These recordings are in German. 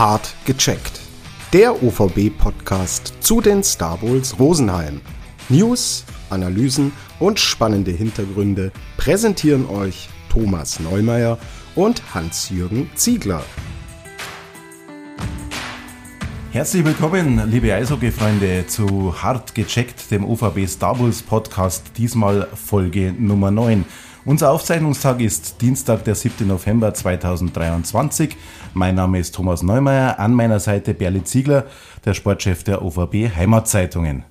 Hart gecheckt. Der OVB-Podcast zu den Star Bowls Rosenheim. News, Analysen und spannende Hintergründe präsentieren euch Thomas Neumeier und Hans-Jürgen Ziegler. Herzlich willkommen, liebe Eishockey-Freunde, zu Hart gecheckt, dem OVB Star Wars Podcast, diesmal Folge Nummer 9. Unser Aufzeichnungstag ist Dienstag, der 7. November 2023. Mein Name ist Thomas Neumeier, an meiner Seite Berli Ziegler, der Sportchef der OVB Heimatzeitungen.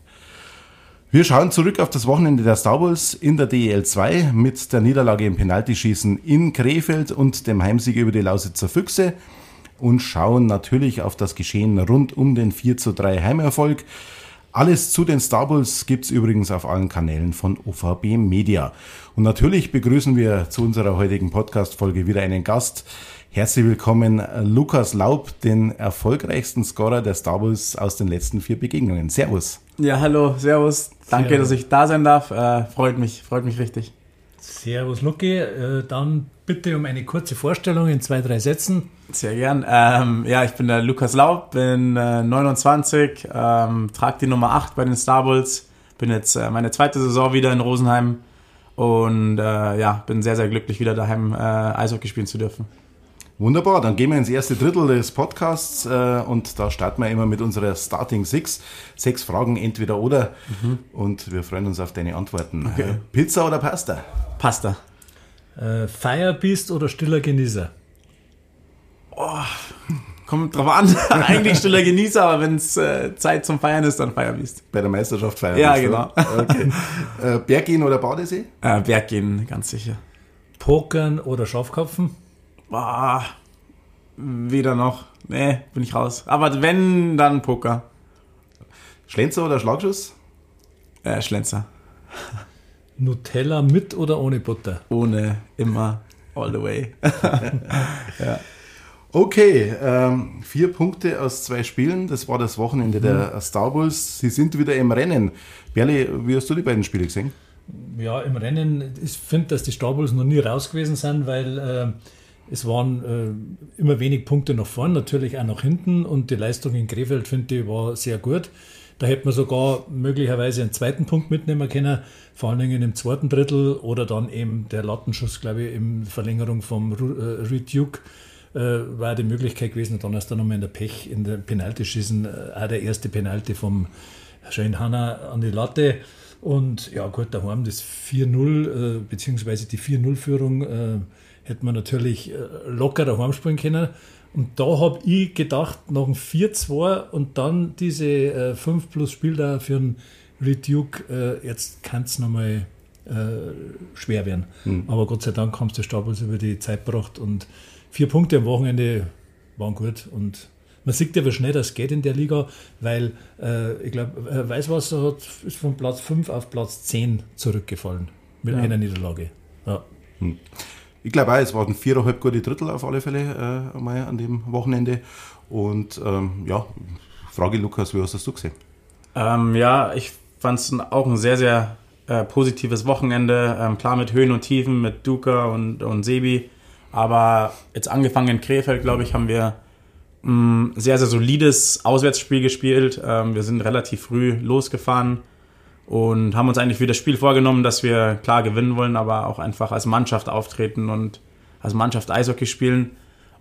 Wir schauen zurück auf das Wochenende der Wars in der DEL 2 mit der Niederlage im Penaltyschießen in Krefeld und dem Heimsieg über die Lausitzer Füchse und schauen natürlich auf das Geschehen rund um den 4 zu 3 Heimerfolg. Alles zu den Star Bulls gibt's übrigens auf allen Kanälen von OVB Media. Und natürlich begrüßen wir zu unserer heutigen Podcast-Folge wieder einen Gast. Herzlich willkommen, Lukas Laub, den erfolgreichsten Scorer der Star Bulls aus den letzten vier Begegnungen. Servus. Ja, hallo, servus. Danke, servus. dass ich da sein darf. Äh, freut mich, freut mich richtig. Servus, Lucky. Äh, dann bitte um eine kurze Vorstellung in zwei, drei Sätzen. Sehr gern. Ähm, ja, ich bin der Lukas Laub, bin äh, 29, ähm, trage die Nummer 8 bei den Star Bulls. Bin jetzt äh, meine zweite Saison wieder in Rosenheim und äh, ja, bin sehr, sehr glücklich, wieder daheim äh, Eishockey spielen zu dürfen. Wunderbar, dann gehen wir ins erste Drittel des Podcasts äh, und da starten wir immer mit unserer Starting Six. Sechs Fragen, entweder oder. Mhm. Und wir freuen uns auf deine Antworten. Okay. Äh, Pizza oder Pasta? Pasta. Äh, Feierbiest oder stiller Genießer? Oh, kommt drauf an. Eigentlich stiller Genießer, aber wenn es äh, Zeit zum Feiern ist, dann Feierbiest. Bei der Meisterschaft feiern. Ja, genau. Okay. Äh, Berggehen oder Badesee? Äh, Berggehen, ganz sicher. Pokern oder Schafkopfen? Boah, weder noch. Nee, bin ich raus. Aber wenn, dann Poker. Schlenzer oder Schlagschuss? Äh, Schlenzer. Nutella mit oder ohne Butter? Ohne, immer, all the way. ja. Okay, ähm, vier Punkte aus zwei Spielen. Das war das Wochenende mhm. der Star Wars. Sie sind wieder im Rennen. Berli, wie hast du die beiden Spiele gesehen? Ja, im Rennen, ich finde, dass die Star Wars noch nie raus gewesen sind, weil äh, es waren äh, immer wenig Punkte nach vorn, natürlich auch nach hinten und die Leistung in Krefeld, finde ich, war sehr gut. Da hätte man sogar möglicherweise einen zweiten Punkt mitnehmen können, vor allen Dingen im zweiten Drittel oder dann eben der Lattenschuss, glaube ich, in Verlängerung vom äh, Reed Duke äh, war die Möglichkeit gewesen. Und dann ist er nochmal in der Pech, in der Penaltyschießen, äh, auch der erste Penalty vom Shane Hanna an die Latte. Und ja, gut, daheim das 4-0, äh, beziehungsweise die 4-0-Führung äh, hätte man natürlich äh, locker daheim spielen können. Und da habe ich gedacht, nach dem 4-2 und dann diese äh, 5 plus Spiel da für einen Reduke, äh, jetzt kann es nochmal äh, schwer werden. Mhm. Aber Gott sei Dank haben sie Stapels über die Zeit gebracht und vier Punkte am Wochenende waren gut. Und man sieht ja, wie schnell das geht in der Liga, weil äh, ich glaube, äh, Weißwasser hat, ist von Platz 5 auf Platz 10 zurückgefallen mit ja. einer Niederlage. Ja. Mhm. Ich glaube auch, es waren viereinhalb gute Drittel auf alle Fälle äh, einmal an dem Wochenende. Und ähm, ja, Frage Lukas, wie hast du gesehen? Ähm, ja, ich fand es auch ein sehr, sehr äh, positives Wochenende. Ähm, klar mit Höhen und Tiefen, mit Duca und, und Sebi. Aber jetzt angefangen in Krefeld, glaube ich, haben wir ein sehr, sehr solides Auswärtsspiel gespielt. Ähm, wir sind relativ früh losgefahren und haben uns eigentlich für das Spiel vorgenommen, dass wir klar gewinnen wollen, aber auch einfach als Mannschaft auftreten und als Mannschaft Eishockey spielen.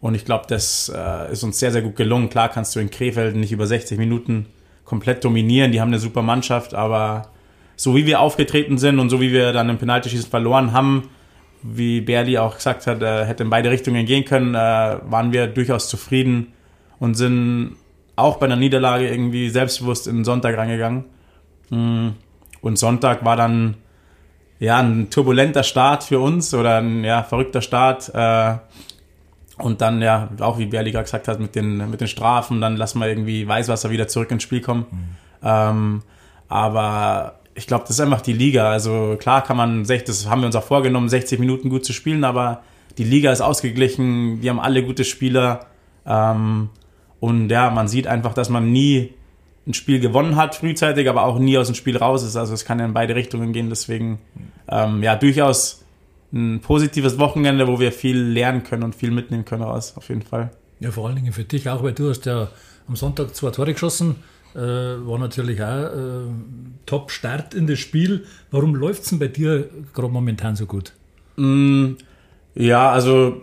Und ich glaube, das äh, ist uns sehr, sehr gut gelungen. Klar kannst du in Krefeld nicht über 60 Minuten komplett dominieren. Die haben eine super Mannschaft, aber so wie wir aufgetreten sind und so wie wir dann im Penaltyschießen verloren haben, wie Berli auch gesagt hat, äh, hätte in beide Richtungen gehen können, äh, waren wir durchaus zufrieden und sind auch bei einer Niederlage irgendwie selbstbewusst in den Sonntag reingegangen. Mhm. Und Sonntag war dann ja ein turbulenter Start für uns oder ein ja, verrückter Start. Äh, und dann, ja, auch wie Berliga gesagt hat, mit den, mit den Strafen, dann lassen wir irgendwie Weißwasser wieder zurück ins Spiel kommen. Mhm. Ähm, aber ich glaube, das ist einfach die Liga. Also klar kann man, das haben wir uns auch vorgenommen, 60 Minuten gut zu spielen, aber die Liga ist ausgeglichen, wir haben alle gute Spieler. Ähm, und ja, man sieht einfach, dass man nie ein Spiel gewonnen hat frühzeitig, aber auch nie aus dem Spiel raus ist. Also es kann ja in beide Richtungen gehen. Deswegen ähm, ja durchaus ein positives Wochenende, wo wir viel lernen können und viel mitnehmen können raus, auf jeden Fall. Ja, vor allen Dingen für dich auch, weil du hast ja am Sonntag zwei Tore geschossen. Äh, war natürlich auch äh, Top-Start in das Spiel. Warum läuft es denn bei dir gerade momentan so gut? Mm, ja, also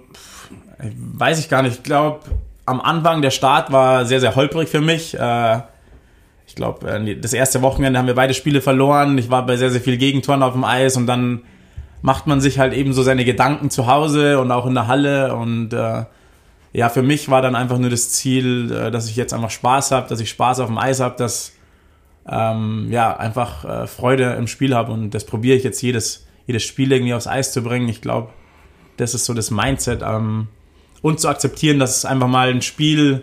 weiß ich gar nicht. Ich glaube, am Anfang der Start war sehr, sehr holprig für mich. Äh, ich glaube, äh, das erste Wochenende haben wir beide Spiele verloren. Ich war bei sehr, sehr viel Gegentoren auf dem Eis und dann macht man sich halt eben so seine Gedanken zu Hause und auch in der Halle und äh, ja, für mich war dann einfach nur das Ziel, äh, dass ich jetzt einfach Spaß habe, dass ich Spaß auf dem Eis habe, dass ähm, ja einfach äh, Freude im Spiel habe und das probiere ich jetzt jedes, jedes Spiel irgendwie aufs Eis zu bringen. Ich glaube, das ist so das Mindset ähm, und zu akzeptieren, dass es einfach mal ein Spiel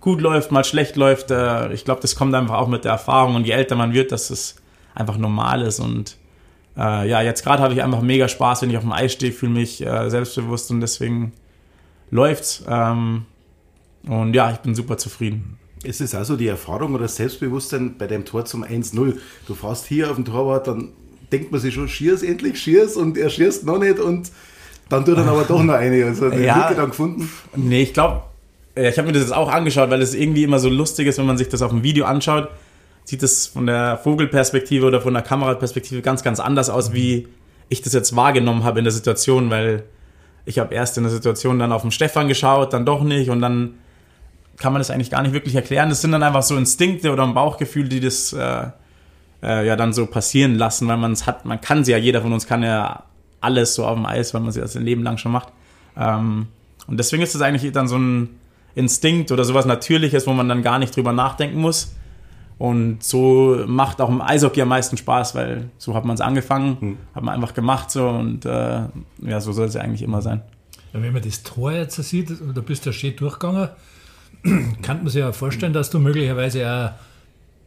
gut läuft, mal schlecht läuft. Äh, ich glaube, das kommt einfach auch mit der Erfahrung und je älter man wird, dass es einfach normal ist und äh, ja, jetzt gerade habe ich einfach mega Spaß, wenn ich auf dem Eis stehe, fühle mich äh, selbstbewusst und deswegen läuft's. Ähm, und ja, ich bin super zufrieden. Ist es also die Erfahrung oder das Selbstbewusstsein bei dem Tor zum 1-0? Du fährst hier auf den Torwart, dann denkt man sich schon, schier's endlich, schier's und er schierst noch nicht und dann tut er aber doch noch eine. Also die ja, Lücke dann gefunden. Nee, ich glaube, ich habe mir das jetzt auch angeschaut, weil es irgendwie immer so lustig ist, wenn man sich das auf dem Video anschaut, sieht es von der Vogelperspektive oder von der Kameraperspektive ganz, ganz anders aus, wie ich das jetzt wahrgenommen habe in der Situation, weil ich habe erst in der Situation dann auf den Stefan geschaut, dann doch nicht und dann kann man das eigentlich gar nicht wirklich erklären. Das sind dann einfach so Instinkte oder ein Bauchgefühl, die das äh, äh, ja dann so passieren lassen, weil man es hat, man kann sie ja, jeder von uns kann ja alles so auf dem Eis, weil man sie das ein Leben lang schon macht. Ähm, und deswegen ist das eigentlich dann so ein Instinkt oder sowas Natürliches, wo man dann gar nicht drüber nachdenken muss. Und so macht auch im Eishockey am meisten Spaß, weil so hat man es angefangen, hm. hat man einfach gemacht so und äh, ja, so soll es ja eigentlich immer sein. Ja, wenn man das Tor jetzt sieht, da bist du ja schön durchgegangen, kann man sich ja vorstellen, dass du möglicherweise auch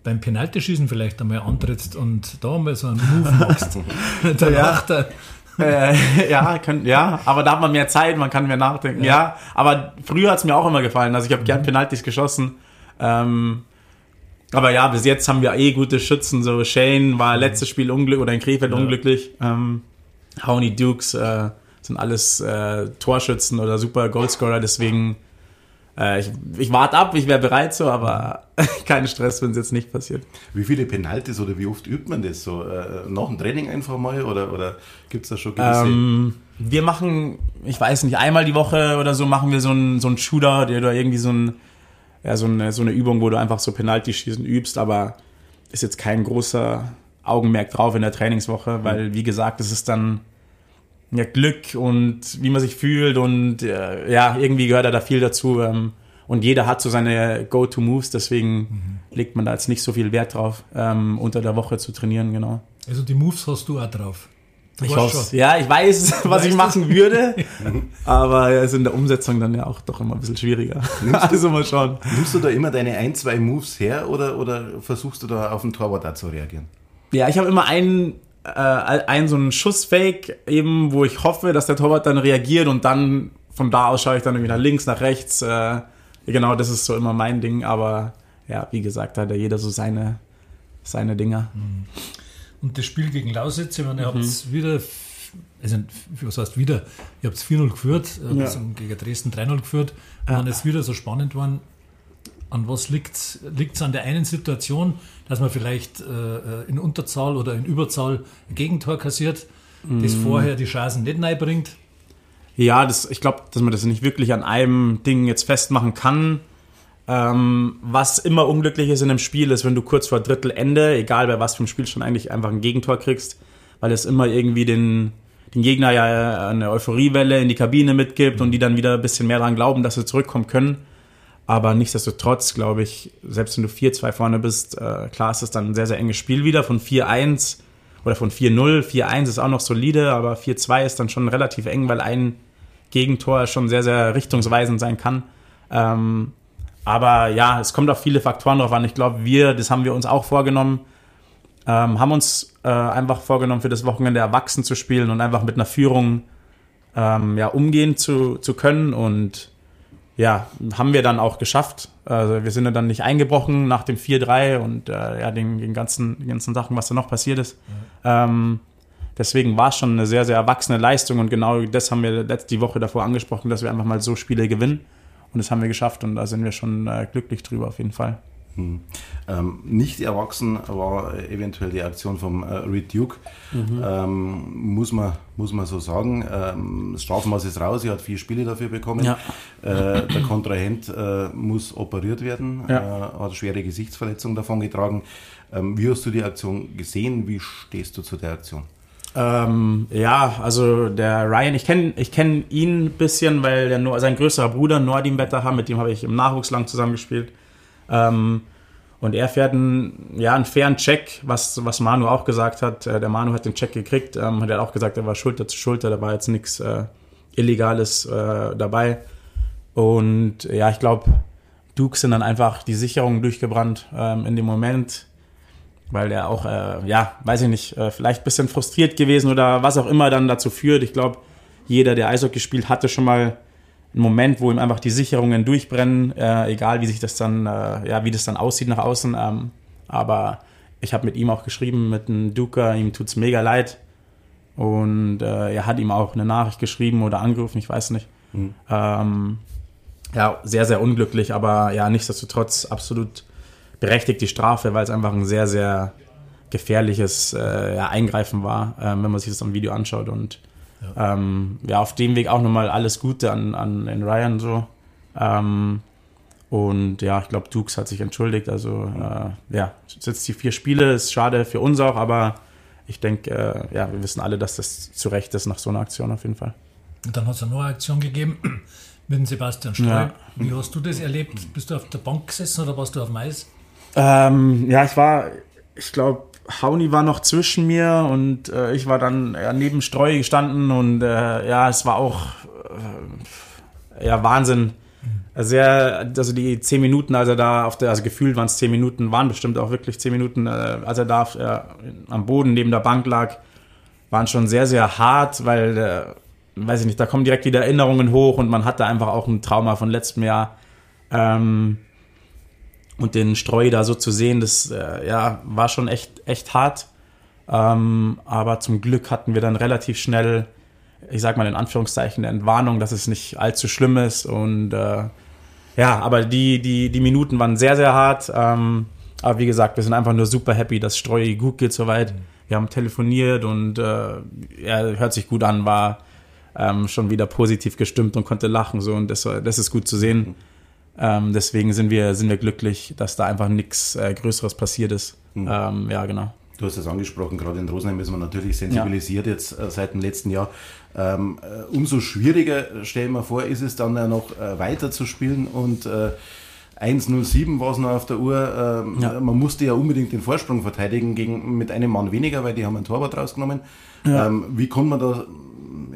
beim Penaltyschießen vielleicht einmal antrittst und da mal so einen Move machst. da ja. er. Äh, ja, kann, ja, aber da hat man mehr Zeit, man kann mehr nachdenken. Ja, ja aber früher hat es mir auch immer gefallen. Also ich habe gern mhm. Penaltys geschossen. Ähm, aber ja, bis jetzt haben wir eh gute Schützen. So Shane war letztes Spiel unglücklich oder in Krefeld ja. unglücklich. Ähm, Howny Dukes äh, sind alles äh, Torschützen oder super Goalscorer. Deswegen äh, ich, ich warte ab, ich wäre bereit so, aber kein Stress, wenn es jetzt nicht passiert. Wie viele Penalties oder wie oft übt man das so? Äh, nach dem Training einfach mal oder, oder gibt es da schon gewisse... Ähm, wir machen, ich weiß nicht, einmal die Woche oder so machen wir so einen so einen Shooter oder irgendwie so ein ja, so, eine, so eine Übung, wo du einfach so Penalty-Schießen übst, aber ist jetzt kein großer Augenmerk drauf in der Trainingswoche, weil, wie gesagt, es ist dann ja, Glück und wie man sich fühlt und äh, ja, irgendwie gehört da viel dazu. Ähm, und jeder hat so seine Go-To-Moves, deswegen mhm. legt man da jetzt nicht so viel Wert drauf, ähm, unter der Woche zu trainieren, genau. Also die Moves hast du auch drauf. Du ich hoffe, ja, ich weiß, was weißt ich machen das? würde, aber es ist in der Umsetzung dann ja auch doch immer ein bisschen schwieriger. Nimmst du, also mal schauen. Nimmst du da immer deine ein, zwei Moves her oder, oder versuchst du da auf den Torwart da zu reagieren? Ja, ich habe immer einen, äh, einen so einen Schussfake eben, wo ich hoffe, dass der Torwart dann reagiert und dann von da aus schaue ich dann irgendwie nach links, nach rechts. Äh, genau, das ist so immer mein Ding, aber ja, wie gesagt, hat ja jeder so seine, seine Dinger. Mhm. Und das Spiel gegen Lausitz, ich meine, ihr mhm. habt wieder, also was heißt wieder, ihr habt es 4-0 geführt, ja. gegen Dresden 3-0 geführt, und dann ist wieder so spannend worden. An was liegt es an der einen Situation, dass man vielleicht äh, in Unterzahl oder in Überzahl ein Gegentor kassiert, mhm. das vorher die Chancen nicht bringt? Ja, das, ich glaube, dass man das nicht wirklich an einem Ding jetzt festmachen kann. Ähm, was immer unglücklich ist in einem Spiel, ist, wenn du kurz vor Drittelende, egal bei was für einem Spiel schon eigentlich einfach ein Gegentor kriegst, weil es immer irgendwie den, den Gegner ja eine Euphoriewelle in die Kabine mitgibt und die dann wieder ein bisschen mehr daran glauben, dass sie zurückkommen können. Aber nichtsdestotrotz, glaube ich, selbst wenn du 4-2 vorne bist, äh, klar ist es dann ein sehr, sehr enges Spiel wieder von 4-1 oder von 4-0. 4-1 ist auch noch solide, aber 4-2 ist dann schon relativ eng, weil ein Gegentor schon sehr, sehr richtungsweisend sein kann. Ähm, aber ja, es kommt auf viele Faktoren drauf an. Ich glaube, wir, das haben wir uns auch vorgenommen, ähm, haben uns äh, einfach vorgenommen, für das Wochenende erwachsen zu spielen und einfach mit einer Führung ähm, ja, umgehen zu, zu können. Und ja, haben wir dann auch geschafft. Also wir sind ja dann nicht eingebrochen nach dem 4-3 und äh, ja, den, den, ganzen, den ganzen Sachen, was da noch passiert ist. Mhm. Ähm, deswegen war es schon eine sehr, sehr erwachsene Leistung und genau das haben wir letzte Woche davor angesprochen, dass wir einfach mal so Spiele gewinnen. Und das haben wir geschafft und da sind wir schon äh, glücklich drüber auf jeden Fall. Hm. Ähm, nicht erwachsen war eventuell die Aktion vom äh, Reed Duke, mhm. ähm, muss, man, muss man so sagen. Ähm, das Strafmaß ist raus, er hat vier Spiele dafür bekommen. Ja. Äh, der Kontrahent äh, muss operiert werden, ja. Äh, hat schwere Gesichtsverletzung davon getragen. Ähm, wie hast du die Aktion gesehen? Wie stehst du zu der Aktion? Ähm, ja, also der Ryan, ich kenne ich kenn ihn ein bisschen, weil der, sein größerer Bruder Nordim Wetterham, mit dem habe ich im Nachwuchs lang zusammengespielt. Ähm, und er fährt einen, ja, einen fairen Check, was, was Manu auch gesagt hat. Äh, der Manu hat den Check gekriegt, ähm, hat er auch gesagt, er war Schulter zu Schulter, da war jetzt nichts äh, Illegales äh, dabei. Und ja, ich glaube, Duke sind dann einfach die Sicherungen durchgebrannt ähm, in dem Moment, weil er auch, äh, ja, weiß ich nicht, äh, vielleicht ein bisschen frustriert gewesen oder was auch immer dann dazu führt. Ich glaube, jeder, der Eishockey spielt, hatte schon mal ein Moment, wo ihm einfach die Sicherungen durchbrennen, äh, egal wie sich das dann, äh, ja, wie das dann aussieht nach außen. Ähm, aber ich habe mit ihm auch geschrieben, mit dem Duca, ihm tut es mega leid. Und äh, er hat ihm auch eine Nachricht geschrieben oder angerufen, ich weiß nicht. Mhm. Ähm, ja, sehr, sehr unglücklich, aber ja, nichtsdestotrotz absolut berechtigt die Strafe, weil es einfach ein sehr, sehr gefährliches äh, ja, Eingreifen war, äh, wenn man sich das am Video anschaut. Und ja, ähm, ja auf dem Weg auch nochmal alles Gute an, an in Ryan so. Ähm, und ja, ich glaube, Dukes hat sich entschuldigt. Also äh, ja, jetzt die vier Spiele, ist schade für uns auch, aber ich denke, äh, ja, wir wissen alle, dass das zu Recht ist nach so einer Aktion auf jeden Fall. Und dann hat es eine neue Aktion gegeben mit Sebastian Streu. Ja. Wie hast du das erlebt? Bist du auf der Bank gesessen oder warst du auf dem Eis? Ähm, ja, ich war, ich glaube, Hauni war noch zwischen mir und äh, ich war dann ja, neben Streu gestanden und äh, ja, es war auch äh, ja Wahnsinn. Sehr, also die zehn Minuten, als er da auf der, also gefühlt waren es zehn Minuten, waren bestimmt auch wirklich zehn Minuten, äh, als er da am Boden neben der Bank lag, waren schon sehr, sehr hart, weil, äh, weiß ich nicht, da kommen direkt wieder Erinnerungen hoch und man hatte einfach auch ein Trauma von letztem Jahr. Ähm, und den Streu da so zu sehen, das äh, ja, war schon echt, echt hart. Ähm, aber zum Glück hatten wir dann relativ schnell, ich sag mal in Anführungszeichen, eine Entwarnung, dass es nicht allzu schlimm ist. Und äh, ja, aber die, die, die Minuten waren sehr, sehr hart. Ähm, aber wie gesagt, wir sind einfach nur super happy, dass Streu gut geht soweit. Wir haben telefoniert und äh, er hört sich gut an, war ähm, schon wieder positiv gestimmt und konnte lachen. So, und das, das ist gut zu sehen. Ähm, deswegen sind wir, sind wir glücklich, dass da einfach nichts äh, Größeres passiert ist. Mhm. Ähm, ja, genau. Du hast es angesprochen, gerade in Rosenheim ist man natürlich sensibilisiert ja. jetzt äh, seit dem letzten Jahr. Ähm, äh, umso schwieriger, stellen wir vor, ist es dann ja noch äh, weiter zu spielen und äh, 1.07 war es noch auf der Uhr. Ähm, ja. Man musste ja unbedingt den Vorsprung verteidigen gegen, mit einem Mann weniger, weil die haben ein Torwart rausgenommen. Ja. Ähm, wie konnte man da,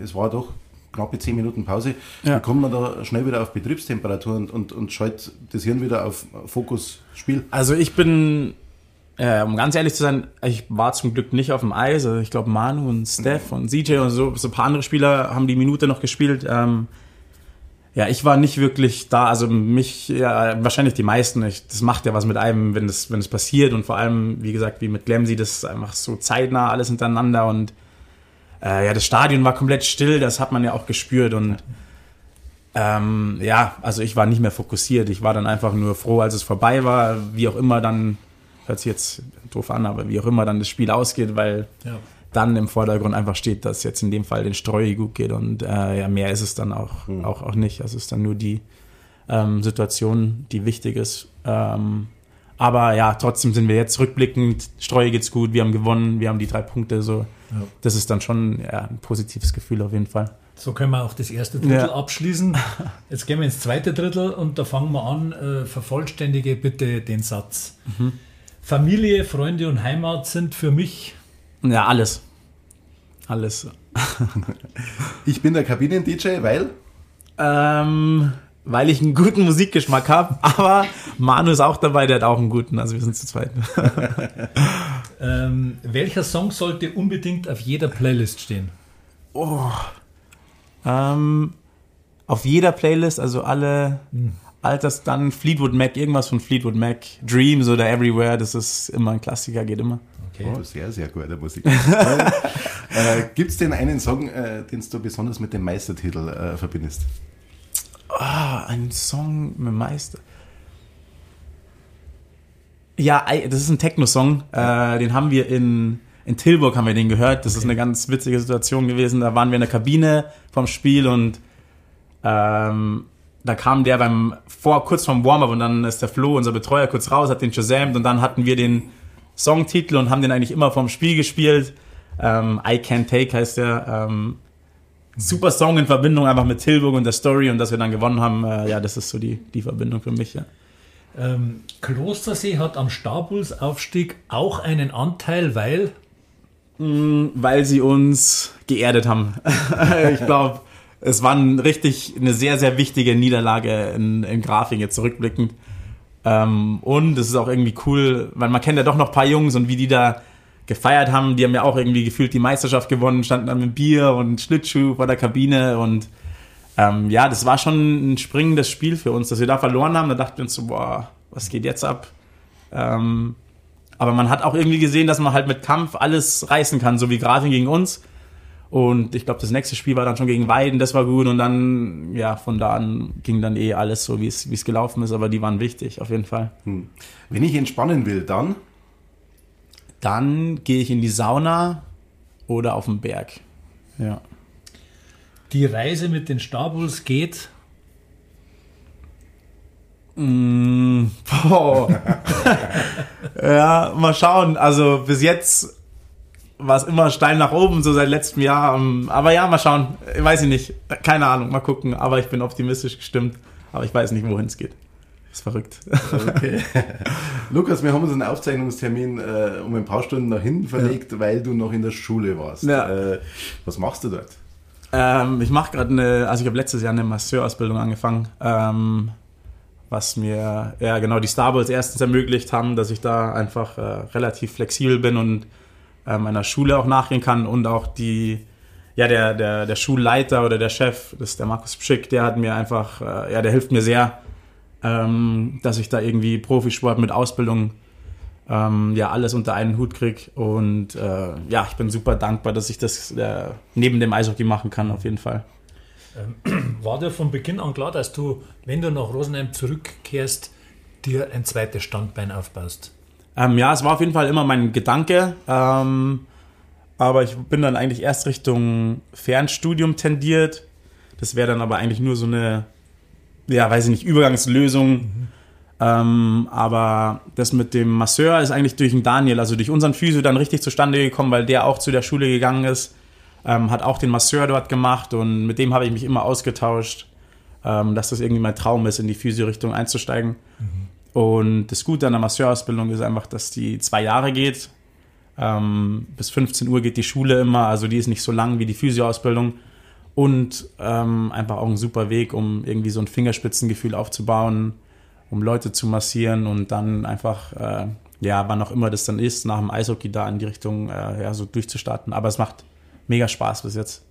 es war doch knappe 10 Minuten Pause, ja. wie kommt man da schnell wieder auf Betriebstemperatur und, und, und schaltet das Hirn wieder auf Fokus Spiel? Also ich bin, äh, um ganz ehrlich zu sein, ich war zum Glück nicht auf dem Eis. Also ich glaube Manu und Steph und CJ und so, so ein paar andere Spieler haben die Minute noch gespielt. Ähm, ja, ich war nicht wirklich da, also mich, ja, wahrscheinlich die meisten, ich, das macht ja was mit einem, wenn das, wenn das passiert und vor allem, wie gesagt, wie mit Glemsi, das ist einfach so zeitnah alles hintereinander und äh, ja, das Stadion war komplett still, das hat man ja auch gespürt und ähm, ja, also ich war nicht mehr fokussiert. Ich war dann einfach nur froh, als es vorbei war, wie auch immer dann, hört sich jetzt doof an, aber wie auch immer dann das Spiel ausgeht, weil ja. dann im Vordergrund einfach steht, dass jetzt in dem Fall den Streu gut geht und äh, ja, mehr ist es dann auch, mhm. auch, auch nicht. Also es ist dann nur die ähm, Situation, die wichtig ist. Ähm, aber ja, trotzdem sind wir jetzt rückblickend, Streu geht's gut, wir haben gewonnen, wir haben die drei Punkte, so. Ja. Das ist dann schon ja, ein positives Gefühl auf jeden Fall. So können wir auch das erste Drittel ja. abschließen. Jetzt gehen wir ins zweite Drittel und da fangen wir an. Äh, vervollständige bitte den Satz. Mhm. Familie, Freunde und Heimat sind für mich. Ja, alles. Alles. ich bin der Kabinen-DJ, weil? Ähm, weil ich einen guten Musikgeschmack habe, aber Manu ist auch dabei, der hat auch einen guten, also wir sind zu zweit. ähm, welcher Song sollte unbedingt auf jeder Playlist stehen? Oh. Ähm, auf jeder Playlist, also alle hm. Alters, dann Fleetwood Mac, irgendwas von Fleetwood Mac, Dreams oder Everywhere, das ist immer ein Klassiker, geht immer. Okay. Oh, sehr, sehr gute Musik. äh, Gibt es denn einen Song, äh, den du besonders mit dem Meistertitel äh, verbindest? Oh, Ah, ein Song mit Meister. Ja, das ist ein Techno-Song. Äh, den haben wir in, in Tilburg haben wir den gehört. Das ist eine ganz witzige Situation gewesen. Da waren wir in der Kabine vom Spiel und ähm, da kam der beim vor kurz vorm Warm-up und dann ist der Flo, unser Betreuer, kurz raus, hat den Shazamt und dann hatten wir den Songtitel und haben den eigentlich immer vom Spiel gespielt. Ähm, I Can't Take heißt der. Ähm, super Song in Verbindung einfach mit Tilburg und der Story und dass wir dann gewonnen haben. Äh, ja, das ist so die, die Verbindung für mich. Ja. Ähm, Klostersee hat am Stabulsaufstieg auch einen Anteil, weil mm, weil sie uns geerdet haben. ich glaube, es war ein richtig eine sehr, sehr wichtige Niederlage in, in Grafing, jetzt zurückblickend. Ähm, und es ist auch irgendwie cool, weil man kennt ja doch noch ein paar Jungs und wie die da gefeiert haben. Die haben ja auch irgendwie gefühlt die Meisterschaft gewonnen, standen dann mit Bier und Schlittschuh vor der Kabine und ähm, ja, das war schon ein springendes Spiel für uns, dass wir da verloren haben. Da dachten wir uns so, boah, was geht jetzt ab? Ähm, aber man hat auch irgendwie gesehen, dass man halt mit Kampf alles reißen kann, so wie Grafing gegen uns. Und ich glaube, das nächste Spiel war dann schon gegen Weiden, das war gut. Und dann, ja, von da an ging dann eh alles so, wie es gelaufen ist. Aber die waren wichtig, auf jeden Fall. Hm. Wenn ich entspannen will, dann? Dann gehe ich in die Sauna oder auf den Berg. Ja. Die Reise mit den Stabuls geht. Mm, ja, mal schauen. Also bis jetzt war es immer steil nach oben, so seit letztem Jahr. Ähm, aber ja, mal schauen. Weiß ich nicht. Keine Ahnung, mal gucken. Aber ich bin optimistisch gestimmt. Aber ich weiß nicht, wohin es geht. Ist verrückt. Okay. Lukas, wir haben uns einen Aufzeichnungstermin äh, um ein paar Stunden nach hinten verlegt, ja. weil du noch in der Schule warst. Ja. Äh, was machst du dort? Ähm, ich mache gerade eine, also ich habe letztes Jahr eine Masseurausbildung angefangen, ähm, was mir ja genau die Starballs erstens ermöglicht haben, dass ich da einfach äh, relativ flexibel bin und äh, meiner Schule auch nachgehen kann und auch die ja, der, der, der Schulleiter oder der Chef, das ist der Markus Pschick, der hat mir einfach, äh, ja, der hilft mir sehr, ähm, dass ich da irgendwie Profisport mit Ausbildung ähm, ja alles unter einen Hut kriege. Und äh, ja, ich bin super dankbar, dass ich das äh, neben dem Eishockey machen kann, auf jeden Fall. Ähm, war dir von Beginn an klar, dass du, wenn du nach Rosenheim zurückkehrst, dir ein zweites Standbein aufbaust? Ähm, ja, es war auf jeden Fall immer mein Gedanke. Ähm, aber ich bin dann eigentlich erst Richtung Fernstudium tendiert. Das wäre dann aber eigentlich nur so eine ja, weiß ich nicht, Übergangslösung. Mhm. Ähm, aber das mit dem Masseur ist eigentlich durch den Daniel, also durch unseren Physio dann richtig zustande gekommen, weil der auch zu der Schule gegangen ist, ähm, hat auch den Masseur dort gemacht und mit dem habe ich mich immer ausgetauscht, ähm, dass das irgendwie mein Traum ist, in die Physio-Richtung einzusteigen. Mhm. Und das Gute an der Masseurausbildung ist einfach, dass die zwei Jahre geht. Ähm, bis 15 Uhr geht die Schule immer, also die ist nicht so lang wie die Physio-Ausbildung und ähm, einfach auch ein super Weg, um irgendwie so ein Fingerspitzengefühl aufzubauen, um Leute zu massieren und dann einfach, äh, ja, wann auch immer das dann ist, nach dem Eishockey da in die Richtung äh, ja, so durchzustarten. Aber es macht mega Spaß bis jetzt.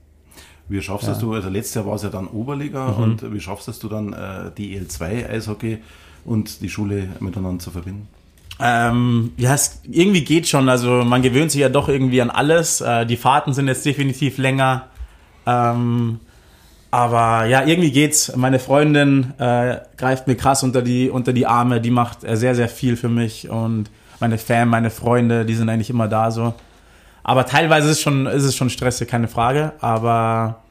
Wie schaffst ja. du, also letztes Jahr war es ja dann Oberliga mhm. und wie schaffst du dann äh, die EL2 Eishockey und die Schule miteinander zu verbinden? Ähm, ja, es irgendwie geht schon. Also man gewöhnt sich ja doch irgendwie an alles. Äh, die Fahrten sind jetzt definitiv länger. Ähm, aber ja, irgendwie geht's. Meine Freundin äh, greift mir krass unter die, unter die Arme, die macht äh, sehr, sehr viel für mich und meine Fan, meine Freunde, die sind eigentlich immer da so. Aber teilweise ist es schon, ist es schon stressig, keine Frage. Aber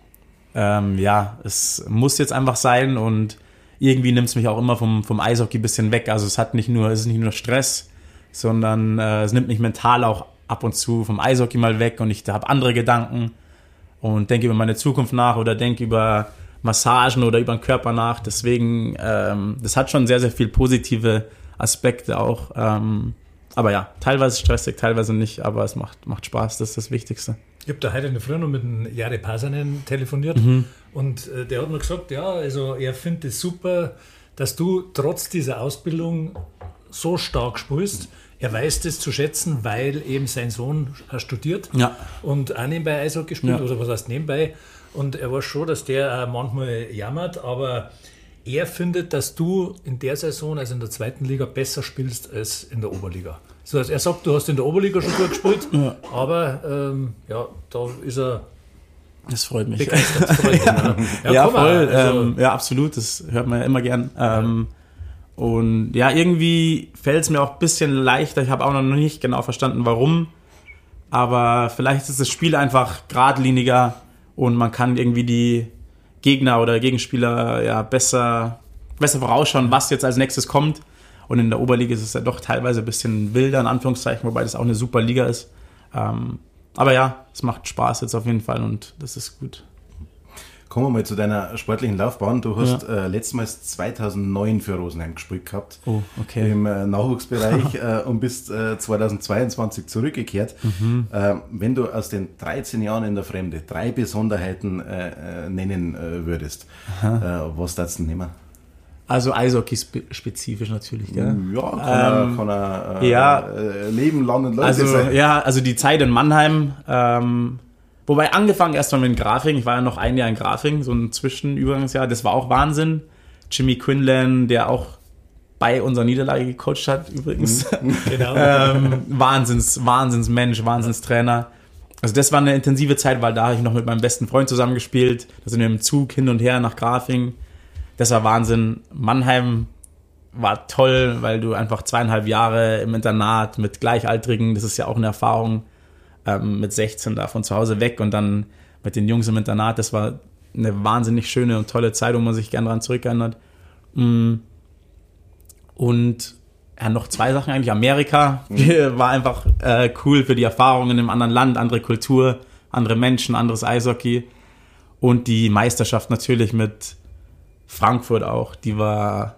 ähm, ja, es muss jetzt einfach sein und irgendwie nimmt es mich auch immer vom, vom Eishockey ein bisschen weg. Also es hat nicht nur, es ist nicht nur Stress, sondern äh, es nimmt mich mental auch ab und zu vom Eishockey mal weg und ich habe andere Gedanken und denke über meine Zukunft nach oder denke über Massagen oder über den Körper nach. Deswegen, ähm, das hat schon sehr, sehr viel positive Aspekte auch. Ähm, aber ja, teilweise stressig, teilweise nicht, aber es macht, macht Spaß, das ist das Wichtigste. Ich habe da heute in der Früh noch mit dem Jare Pasanen telefoniert mhm. und äh, der hat mir gesagt, ja, also er findet es super, dass du trotz dieser Ausbildung so stark spielst. Er weiß das zu schätzen, weil eben sein Sohn studiert ja. und auch nebenbei Eishockey spielt, ja. oder was heißt nebenbei. Und er weiß schon, dass der manchmal jammert, aber er findet, dass du in der Saison, also in der zweiten Liga, besser spielst als in der Oberliga. So, also er sagt, du hast in der Oberliga schon gut gespielt, ja. aber ähm, ja, da ist er Das freut mich. Das freut ja. Ja, ja voll. also- ähm, ja, absolut. Das hört man ja immer gern. Ähm, und ja, irgendwie fällt es mir auch ein bisschen leichter. Ich habe auch noch nicht genau verstanden, warum. Aber vielleicht ist das Spiel einfach geradliniger und man kann irgendwie die Gegner oder Gegenspieler ja besser, besser vorausschauen, was jetzt als nächstes kommt. Und in der Oberliga ist es ja doch teilweise ein bisschen wilder, in Anführungszeichen, wobei das auch eine super Liga ist. Ähm, aber ja, es macht Spaß jetzt auf jeden Fall und das ist gut. Kommen wir mal zu deiner sportlichen Laufbahn. Du hast äh, letztmals 2009 für Rosenheim gespielt gehabt. Oh, okay. Im äh, Nachwuchsbereich äh, und bist äh, 2022 zurückgekehrt. Mhm. Äh, wenn du aus den 13 Jahren in der Fremde drei Besonderheiten äh, äh, nennen äh, würdest, äh, was darfst du nehmen? Also Eishockey-spezifisch natürlich, gell? Ja, kann er, Ähm, kann er äh, ja. äh, Leben, Land und Leute Also, sein. ja, also die Zeit in Mannheim, ähm, wobei angefangen erstmal mit Grafing, ich war ja noch ein Jahr in Grafing, so ein Zwischenübergangsjahr, das war auch Wahnsinn. Jimmy Quinlan, der auch bei unserer Niederlage gecoacht hat, übrigens. Genau. ähm, Wahnsinns, Wahnsinnsmensch, Wahnsinnstrainer. Also das war eine intensive Zeit, weil da habe ich noch mit meinem besten Freund zusammengespielt. Da sind wir im Zug hin und her nach Grafing. Das war Wahnsinn. Mannheim war toll, weil du einfach zweieinhalb Jahre im Internat mit Gleichaltrigen, das ist ja auch eine Erfahrung, ähm, mit 16 da von zu Hause weg und dann mit den Jungs im Internat, das war eine wahnsinnig schöne und tolle Zeit, wo man sich gerne daran zurückerinnert. Mm. Und ja, noch zwei Sachen eigentlich. Amerika war einfach äh, cool für die Erfahrungen in einem anderen Land, andere Kultur, andere Menschen, anderes Eishockey. Und die Meisterschaft natürlich mit Frankfurt auch. Die war,